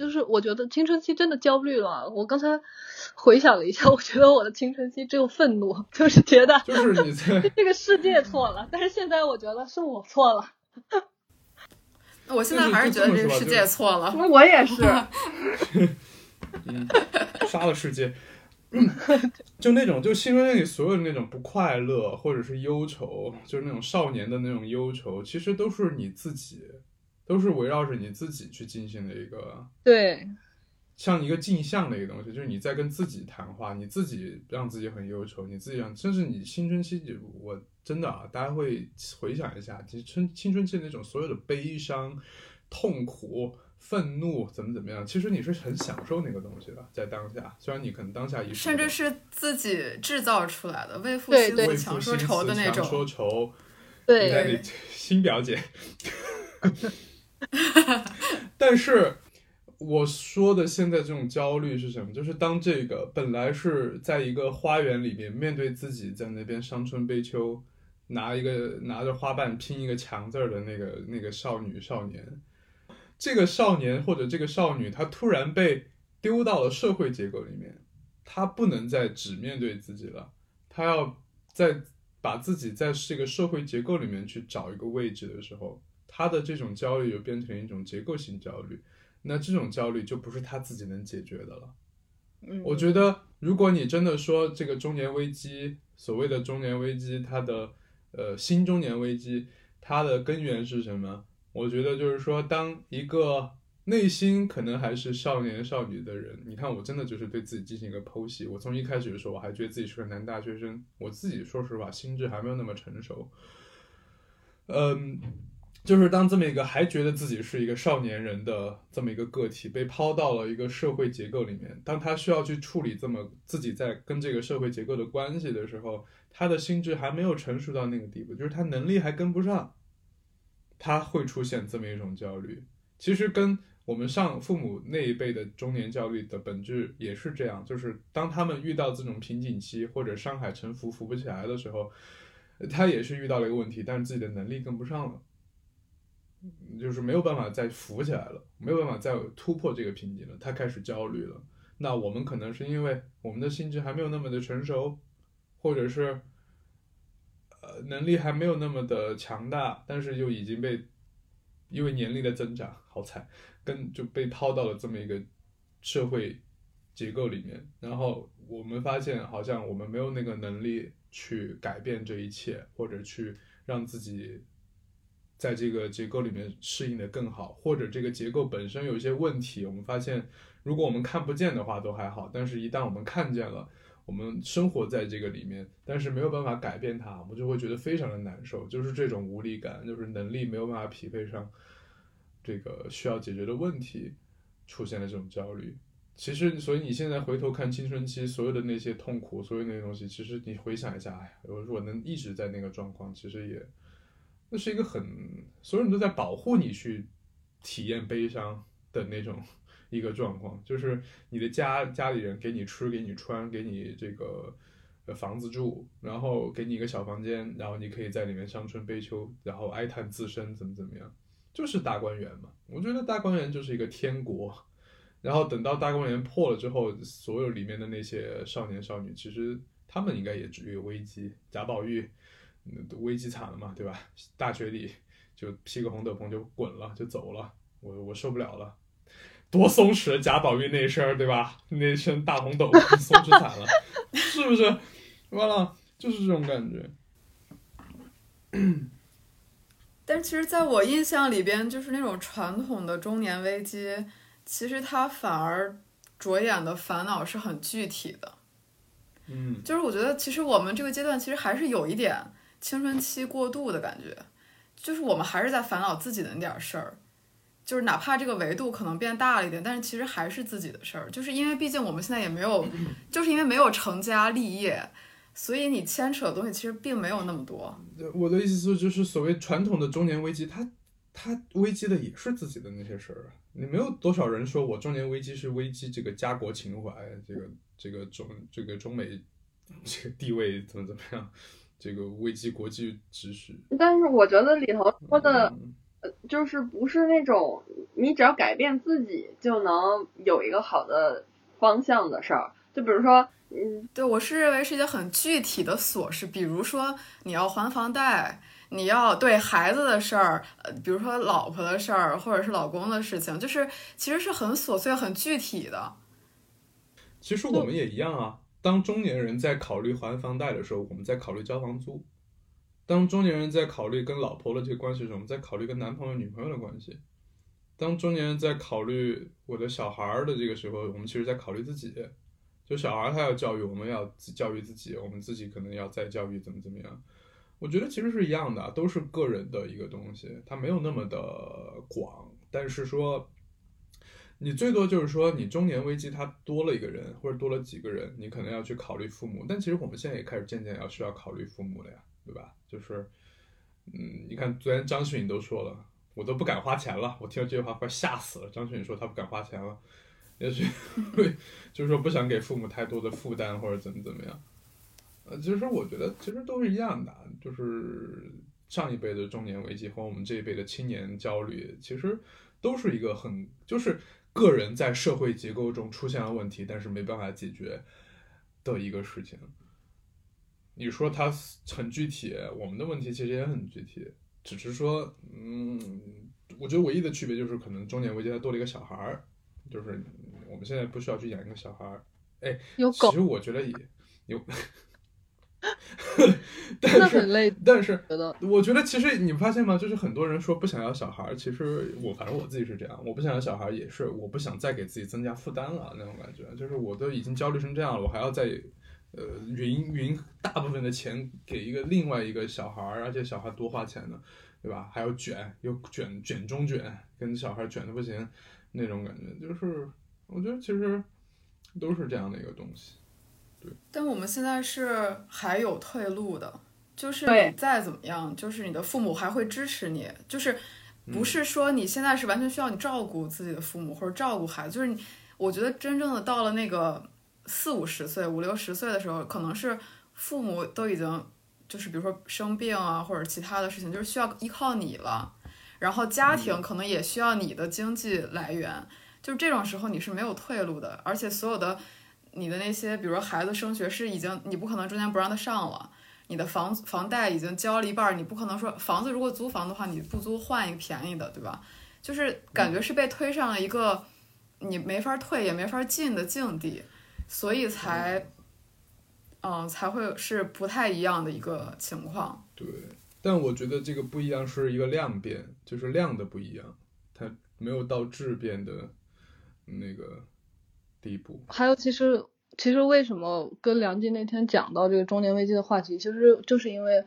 就是我觉得青春期真的焦虑了。我刚才回想了一下，我觉得我的青春期只有愤怒，就是觉得就是 你在这个世界错了。但是现在我觉得是我错了。那我现在还是觉得这个世界错了。那我也是。杀了世界。就那种，就青春期里所有的那种不快乐或者是忧愁，就是那种少年的那种忧愁，其实都是你自己。都是围绕着你自己去进行的一个，对，像一个镜像的一个东西，就是你在跟自己谈话，你自己让自己很忧愁，你自己让，甚至你青春期，我真的啊，大家会回想一下，其实春青春期那种所有的悲伤、痛苦、愤怒，怎么怎么样，其实你是很享受那个东西的，在当下，虽然你可能当下一甚至是自己制造出来的，为赋新词强说愁的那种，说愁，对，新表姐。但是我说的现在这种焦虑是什么？就是当这个本来是在一个花园里面，面对自己在那边伤春悲秋，拿一个拿着花瓣拼一个强字儿的那个那个少女少年，这个少年或者这个少女，她突然被丢到了社会结构里面，她不能再只面对自己了，她要在把自己在这个社会结构里面去找一个位置的时候。他的这种焦虑又变成一种结构性焦虑，那这种焦虑就不是他自己能解决的了。嗯，我觉得如果你真的说这个中年危机，所谓的中年危机，它的呃新中年危机，它的根源是什么？我觉得就是说，当一个内心可能还是少年少女的人，你看我真的就是对自己进行一个剖析。我从一开始的时候，我还觉得自己是个男大学生，我自己说实话心智还没有那么成熟，嗯。就是当这么一个还觉得自己是一个少年人的这么一个个体被抛到了一个社会结构里面，当他需要去处理这么自己在跟这个社会结构的关系的时候，他的心智还没有成熟到那个地步，就是他能力还跟不上，他会出现这么一种焦虑。其实跟我们上父母那一辈的中年焦虑的本质也是这样，就是当他们遇到这种瓶颈期或者山海沉浮浮不起来的时候，他也是遇到了一个问题，但是自己的能力跟不上了。就是没有办法再浮起来了，没有办法再突破这个瓶颈了，他开始焦虑了。那我们可能是因为我们的心智还没有那么的成熟，或者是呃能力还没有那么的强大，但是又已经被因为年龄的增长，好惨，跟就被抛到了这么一个社会结构里面。然后我们发现，好像我们没有那个能力去改变这一切，或者去让自己。在这个结构里面适应的更好，或者这个结构本身有一些问题，我们发现，如果我们看不见的话都还好，但是一旦我们看见了，我们生活在这个里面，但是没有办法改变它，我们就会觉得非常的难受，就是这种无力感，就是能力没有办法匹配上这个需要解决的问题，出现了这种焦虑。其实，所以你现在回头看青春期所有的那些痛苦，所有那些东西，其实你回想一下，哎，我如果能一直在那个状况，其实也。那是一个很，所有人都在保护你去体验悲伤的那种一个状况，就是你的家家里人给你吃，给你穿，给你这个，房子住，然后给你一个小房间，然后你可以在里面伤春悲秋，然后哀叹自身怎么怎么样，就是大观园嘛。我觉得大观园就是一个天国。然后等到大观园破了之后，所有里面的那些少年少女，其实他们应该也处于危机。贾宝玉，危机惨了嘛，对吧？大学里就披个红斗篷就滚了，就走了。我我受不了了，多松弛！贾宝玉那身儿，对吧？那身大红斗篷松弛惨了，是不是？完了，就是这种感觉。但其实，在我印象里边，就是那种传统的中年危机。其实它反而着眼的烦恼是很具体的，嗯，就是我觉得其实我们这个阶段其实还是有一点青春期过渡的感觉，就是我们还是在烦恼自己的那点事儿，就是哪怕这个维度可能变大了一点，但是其实还是自己的事儿，就是因为毕竟我们现在也没有，就是因为没有成家立业，所以你牵扯的东西其实并没有那么多。我的意思是，就是所谓传统的中年危机，它它危机的也是自己的那些事儿啊。你没有多少人说我中年危机是危机这个家国情怀，这个这个中这个中美这个地位怎么怎么样，这个危机国际秩序。但是我觉得里头说的，呃，就是不是那种你只要改变自己就能有一个好的方向的事儿。就比如说，嗯，对我是认为是一些很具体的琐事，比如说你要还房贷。你要对孩子的事儿，呃，比如说老婆的事儿，或者是老公的事情，就是其实是很琐碎、很具体的。其实我们也一样啊。当中年人在考虑还房贷的时候，我们在考虑交房租；当中年人在考虑跟老婆的这个关系的时候，我们在考虑跟男朋友、女朋友的关系；当中年人在考虑我的小孩的这个时候，我们其实在考虑自己。就小孩他要教育，我们要教育自己，我们自己可能要再教育怎么怎么样。我觉得其实是一样的，都是个人的一个东西，它没有那么的广。但是说，你最多就是说，你中年危机它多了一个人，或者多了几个人，你可能要去考虑父母。但其实我们现在也开始渐渐要需要考虑父母了呀，对吧？就是，嗯，你看昨天张馨予都说了，我都不敢花钱了。我听到这句话快吓死了。张馨予说他不敢花钱了，也许 会就是说不想给父母太多的负担，或者怎么怎么样。呃，其实我觉得其实都是一样的，就是上一辈的中年危机和我们这一辈的青年焦虑，其实都是一个很就是个人在社会结构中出现了问题，但是没办法解决的一个事情。你说它很具体，我们的问题其实也很具体，只是说，嗯，我觉得唯一的区别就是可能中年危机它多了一个小孩儿，就是我们现在不需要去养一个小孩儿，哎，有狗，其实我觉得也有。真的很累，但是我觉得其实你发现吗？就是很多人说不想要小孩，其实我反正我自己是这样，我不想要小孩也是我不想再给自己增加负担了那种感觉，就是我都已经焦虑成这样了，我还要再呃匀匀大部分的钱给一个另外一个小孩，而且小孩多花钱呢，对吧？还要卷，又卷卷中卷，跟小孩卷的不行那种感觉，就是我觉得其实都是这样的一个东西。但我们现在是还有退路的，就是你再怎么样，就是你的父母还会支持你，就是不是说你现在是完全需要你照顾自己的父母或者照顾孩子，就是你，我觉得真正的到了那个四五十岁、五六十岁的时候，可能是父母都已经就是比如说生病啊或者其他的事情，就是需要依靠你了，然后家庭可能也需要你的经济来源，就是这种时候你是没有退路的，而且所有的。你的那些，比如说孩子升学是已经，你不可能中间不让他上了。你的房房贷已经交了一半，你不可能说房子如果租房的话，你不租换一个便宜的，对吧？就是感觉是被推上了一个你没法退也没法进的境地，所以才，嗯，才会是不太一样的一个情况。对，但我觉得这个不一样是一个量变，就是量的不一样，它没有到质变的那个。第一步，还有其实其实为什么跟梁静那天讲到这个中年危机的话题，其实就是因为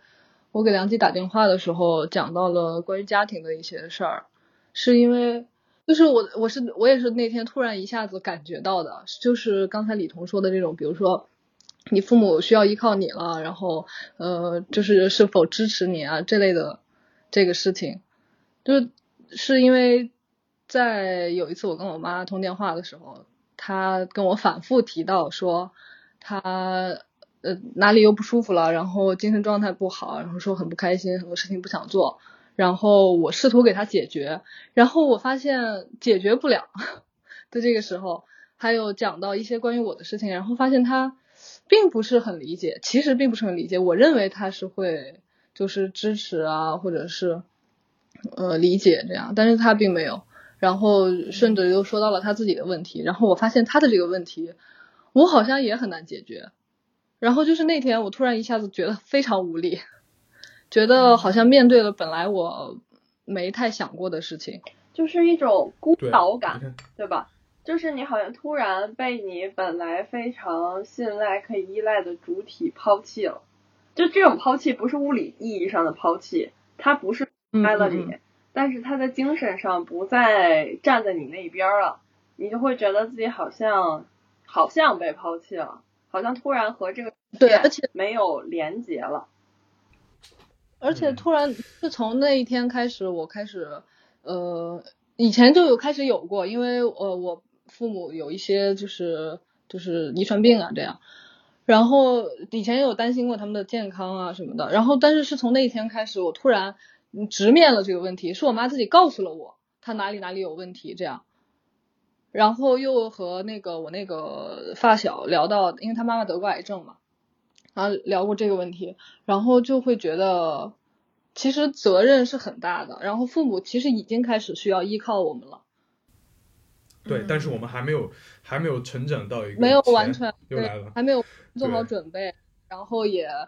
我给梁静打电话的时候讲到了关于家庭的一些事儿，是因为就是我我是我也是那天突然一下子感觉到的，就是刚才李彤说的这种，比如说你父母需要依靠你了，然后呃就是是否支持你啊这类的这个事情，就是是因为在有一次我跟我妈通电话的时候。他跟我反复提到说，他呃哪里又不舒服了，然后精神状态不好，然后说很不开心，很多事情不想做，然后我试图给他解决，然后我发现解决不了 在这个时候，还有讲到一些关于我的事情，然后发现他并不是很理解，其实并不是很理解，我认为他是会就是支持啊，或者是呃理解这样，但是他并没有。然后甚至又说到了他自己的问题，然后我发现他的这个问题，我好像也很难解决。然后就是那天我突然一下子觉得非常无力，觉得好像面对了本来我没太想过的事情，就是一种孤岛感，对吧？就是你好像突然被你本来非常信赖、可以依赖的主体抛弃了。就这种抛弃不是物理意义上的抛弃，它不是嗯开了你，嗯嗯但是他的精神上不再站在你那一边儿了，你就会觉得自己好像好像被抛弃了，好像突然和这个对，而且没有连结了。而且嗯突然是从那一天开始，我开始呃，以前就有开始有过，因为呃我父母有一些就是就是遗传病啊这样，然后以前也有担心过他们的健康啊什么的，然后但是是从那一天开始，我突然嗯直面了这个问题，是我妈自己告诉了我她哪里哪里有问题这样。然后又和那个我那个发小聊到，因为他妈妈得过癌症嘛，然后聊过这个问题，然后就会觉得其实责任是很大的，然后父母其实已经开始需要依靠我们了，对，但是我们还没有还没有成长到一个没有完全对又来了，还没有做好准备，然后也呃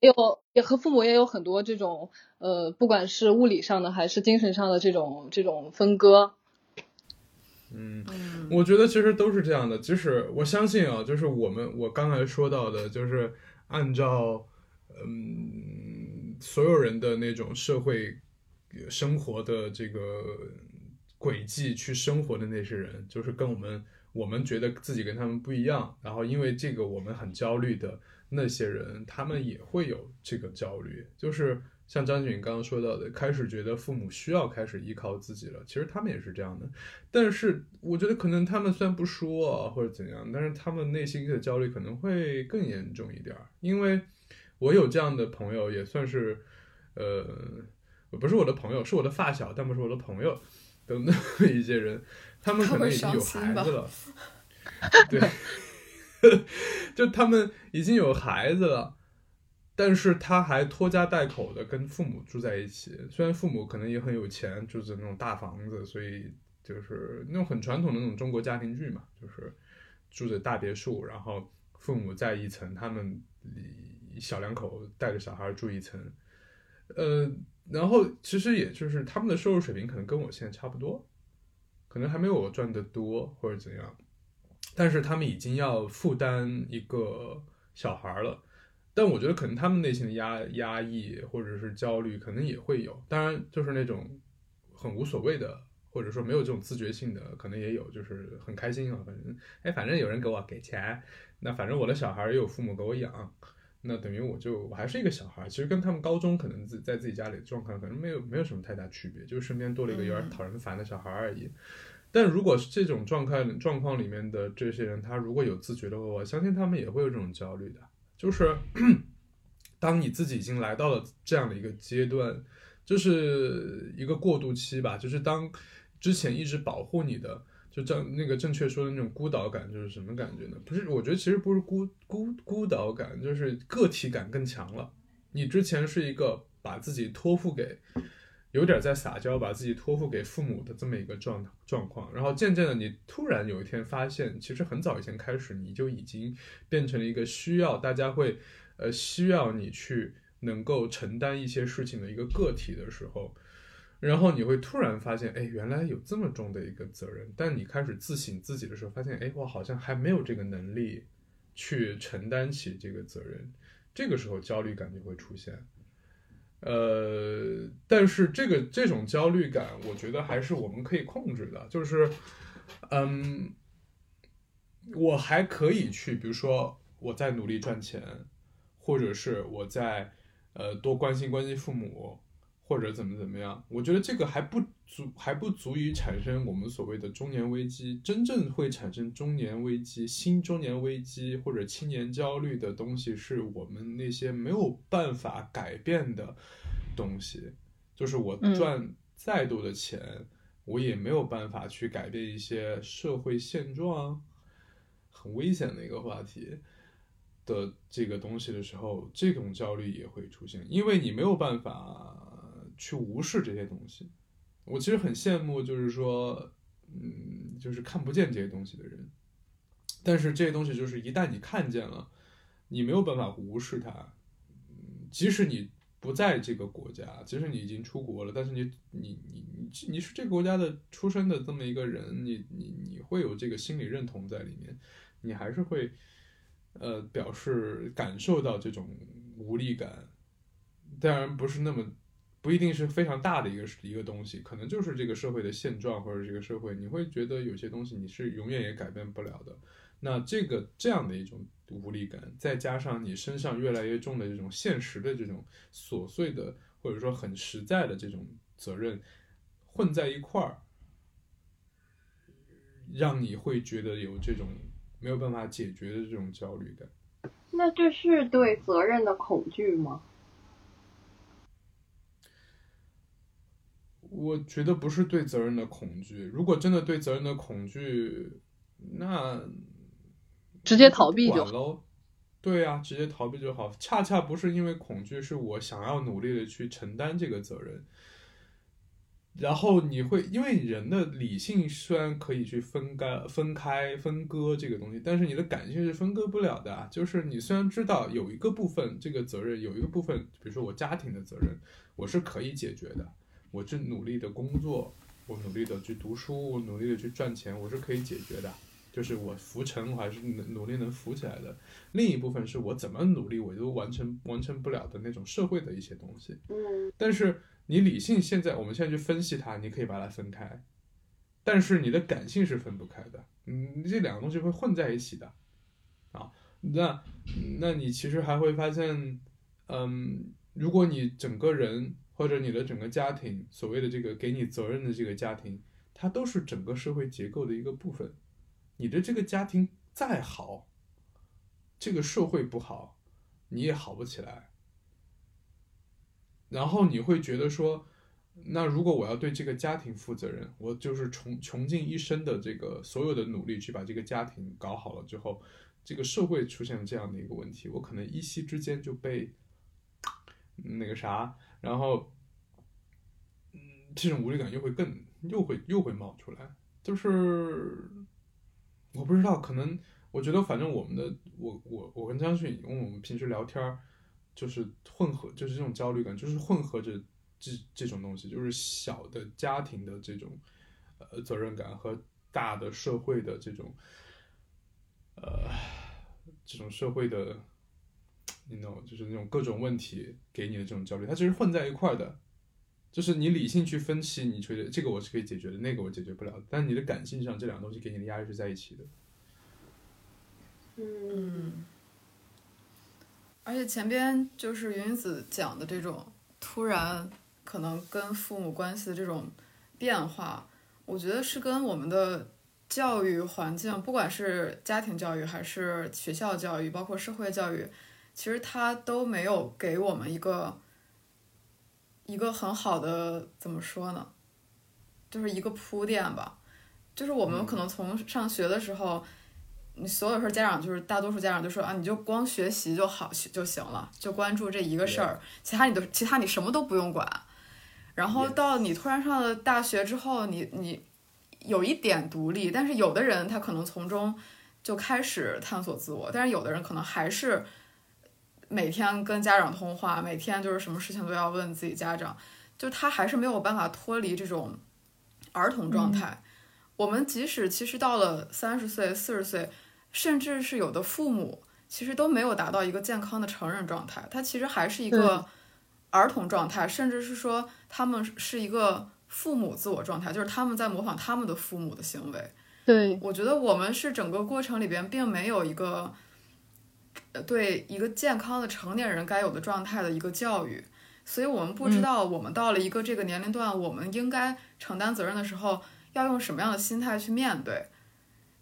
也有也和父母也有很多这种呃不管是物理上的还是精神上的这种这种分割，嗯。嗯我觉得其实都是这样的，即使我相信啊，就是我们我刚才说到的，就是按照嗯所有人的那种社会呃生活的这个轨迹去生活的那些人，就是跟我们我们觉得自己跟他们不一样，然后因为这个我们很焦虑的那些人，他们也会有这个焦虑，就是像张景刚刚说到的，开始觉得父母需要开始依靠自己了，其实他们也是这样的。但是我觉得可能他们虽然不说啊或者怎样，但是他们内心的焦虑可能会更严重一点儿。因为我有这样的朋友，也算是呃，不是我的朋友，是我的发小，但不是我的朋友等等一些人，他们可能已经有孩子了，对，就他们已经有孩子了。但是他还拖家带口的跟父母住在一起，虽然父母可能也很有钱，住着那种大房子，所以就是那种很传统的那种中国家庭剧嘛，就是住着大别墅，然后父母在一层，他们小两口带着小孩住一层，呃，然后其实也就是他们的收入水平可能跟我现在差不多，可能还没有我赚的多或者怎样，但是他们已经要负担一个小孩了。但我觉得可能他们内心的压压抑或者是焦虑可能也会有，当然就是那种很无所谓的，或者说没有这种自觉性的，可能也有，就是很开心啊，反正哎，反正有人给我给钱，那反正我的小孩也有父母给我养，那等于我就我还是一个小孩，其实跟他们高中可能自在自己家里的状况可能没有没有什么太大区别，就是身边多了一个有点讨人烦的小孩而已。但如果是这种状态状况里面的这些人，他如果有自觉的话，我相信他们也会有这种焦虑的。就是 当你自己已经来到了这样的一个阶段，就是一个过渡期吧。就是当之前一直保护你的，就正那个正确说的那种孤岛感，就是什么感觉呢？不是，我觉得其实不是孤孤孤岛感，就是个体感更强了。你之前是一个把自己托付给。有点在撒娇，把自己托付给父母的这么一个状状况，然后渐渐的，你突然有一天发现，其实很早以前开始，你就已经变成了一个需要大家会，呃，需要你去能够承担一些事情的一个个体的时候，然后你会突然发现，哎，原来有这么重的一个责任，但你开始自省自己的时候，发现，哎，我好像还没有这个能力去承担起这个责任，这个时候焦虑感就会出现。呃，但是这个这种焦虑感，我觉得还是我们可以控制的。就是，嗯，我还可以去，比如说我在努力赚钱，或者是我在呃多关心关心父母，或者怎么怎么样，我觉得这个还不足，还不足以产生我们所谓的中年危机。真正会产生中年危机、新中年危机或者青年焦虑的东西，是我们那些没有办法改变的东西。就是我赚再多的钱，我也没有办法去改变一些社会现状，很危险的一个话题。的这个东西的时候，这种焦虑也会出现，因为你没有办法。去无视这些东西，我其实很羡慕，就是说，嗯，就是看不见这些东西的人。但是这些东西就是一旦你看见了，你没有办法无视它。即使你不在这个国家，即使你已经出国了，但是你你你你你是这个国家的出生的这么一个人，你你你会有这个心理认同在里面，你还是会呃表示感受到这种无力感。当然不是那么。不一定是非常大的一个一个东西，可能就是这个社会的现状，或者这个社会，你会觉得有些东西你是永远也改变不了的。那这个这样的一种无力感，再加上你身上越来越重的这种现实的这种琐碎的，或者说很实在的这种责任，混在一块儿，让你会觉得有这种没有办法解决的这种焦虑感。那这是对责任的恐惧吗？我觉得不是对责任的恐惧。如果真的对责任的恐惧，那直接逃避就好。对呀，直接逃避就好。恰恰不是因为恐惧，是我想要努力的去承担这个责任。然后你会因为人的理性虽然可以去分开、分开、分割这个东西，但是你的感性是分割不了的。就是你虽然知道有一个部分这个责任，有一个部分，比如说我家庭的责任，我是可以解决的。我去努力的工作，我努力的去读书，我努力的去赚钱，我是可以解决的。就是我浮沉，我还是努努力能浮起来的。另一部分是我怎么努力，我都完成完成不了的那种社会的一些东西。嗯。但是你理性现在，我们现在去分析它，你可以把它分开。但是你的感性是分不开的。嗯，这两个东西会混在一起的。啊，那那你其实还会发现，嗯，如果你整个人。或者你的整个家庭，所谓的这个给你责任的这个家庭，它都是整个社会结构的一个部分。你的这个家庭再好，这个社会不好，你也好不起来。然后你会觉得说，那如果我要对这个家庭负责任，我就是穷穷尽一生的这个所有的努力去把这个家庭搞好了之后，这个社会出现了这样的一个问题，我可能一夕之间就被 那个啥。然后，嗯，这种无力感又会更又会又会冒出来，就是我不知道，可能我觉得反正我们的我我我跟张迅，因为我们平时聊天儿，就是混合，就是这种焦虑感，就是混合着这这种东西，就是小的家庭的这种呃责任感和大的社会的这种呃这种社会的。你 know，就是那种各种问题给你的这种焦虑，它其实混在一块儿的，就是你理性去分析，你觉得这个我是可以解决的，那个我解决不了，但你的感性上这两个东西给你的压力是在一起的。嗯，而且前边就是云子讲的这种突然可能跟父母关系的这种变化，我觉得是跟我们的教育环境，不管是家庭教育还是学校教育，包括社会教育。其实他都没有给我们一个一个很好的怎么说呢，就是一个铺垫吧。就是我们可能从上学的时候，你所有时候家长就是大多数家长就说啊，你就光学习就好就行了，就关注这一个事儿，其他你都其他你什么都不用管。然后到你突然上了大学之后，你你有一点独立，但是有的人他可能从中就开始探索自我，但是有的人可能还是。每天跟家长通话，每天就是什么事情都要问自己家长，就他还是没有办法脱离这种儿童状态。我们即使其实到了三十岁、四十岁，甚至是有的父母，其实都没有达到一个健康的成人状态，他其实还是一个儿童状态，甚至是说他们是一个父母自我状态，就是他们在模仿他们的父母的行为。对，我觉得我们是整个过程里边并没有一个。对一个健康的成年人该有的状态的一个教育，所以我们不知道我们到了一个这个年龄段，我们应该承担责任的时候，要用什么样的心态去面对。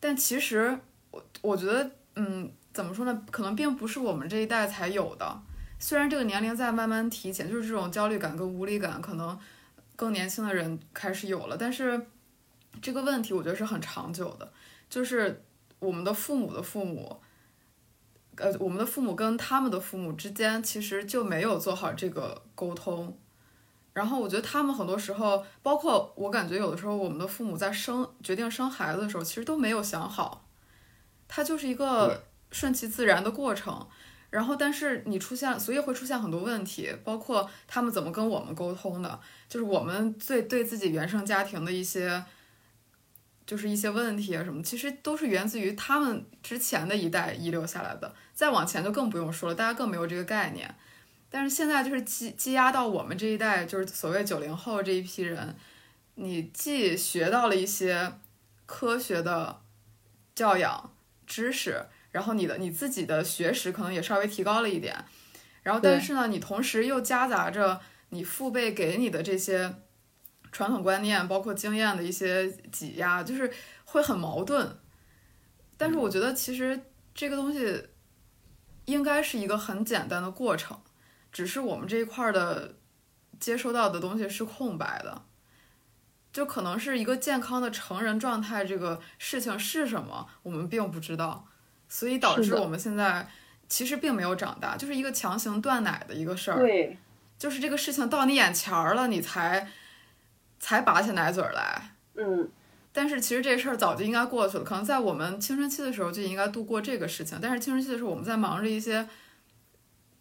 但其实我我觉得，嗯，怎么说呢？可能并不是我们这一代才有的。虽然这个年龄在慢慢提前，就是这种焦虑感跟无力感，可能更年轻的人开始有了。但是这个问题，我觉得是很长久的，就是我们的父母的父母。呃，我们的父母跟他们的父母之间其实就没有做好这个沟通，然后我觉得他们很多时候，包括我感觉有的时候，我们的父母在生决定生孩子的时候，其实都没有想好，它就是一个顺其自然的过程。然后，但是你出现，所以会出现很多问题，包括他们怎么跟我们沟通的，就是我们最对自己原生家庭的一些。就是一些问题啊什么，其实都是源自于他们之前的一代遗留下来的，再往前就更不用说了，大家更没有这个概念。但是现在就是积积压到我们这一代，就是所谓九零后这一批人，你既学到了一些科学的教养知识，然后你的你自己的学识可能也稍微提高了一点，然后但是呢，你同时又夹杂着你父辈给你的这些。传统观念包括经验的一些挤压，就是会很矛盾。但是我觉得其实这个东西应该是一个很简单的过程，只是我们这一块的接收到的东西是空白的，就可能是一个健康的成人状态，这个事情是什么我们并不知道，所以导致我们现在其实并没有长大，就是一个强行断奶的一个事儿。对，就是这个事情到你眼前儿了，你才。才拔起奶嘴来，嗯，但是其实这事儿早就应该过去了。可能在我们青春期的时候就应该度过这个事情，但是青春期的时候我们在忙着一些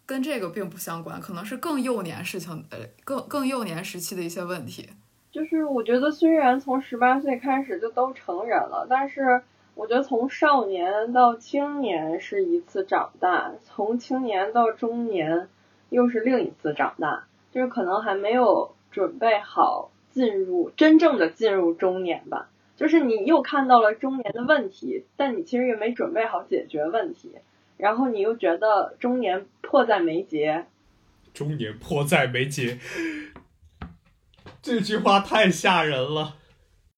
跟这个并不相关，可能是更幼年事情，呃，更更幼年时期的一些问题。就是我觉得虽然从十八岁开始就都成人了，但是我觉得从少年到青年是一次长大，从青年到中年又是另一次长大，就是可能还没有准备好。进入真正的进入中年吧，就是你又看到了中年的问题，但你其实也没准备好解决问题，然后你又觉得中年迫在眉睫。中年迫在眉睫，这句话太吓人了。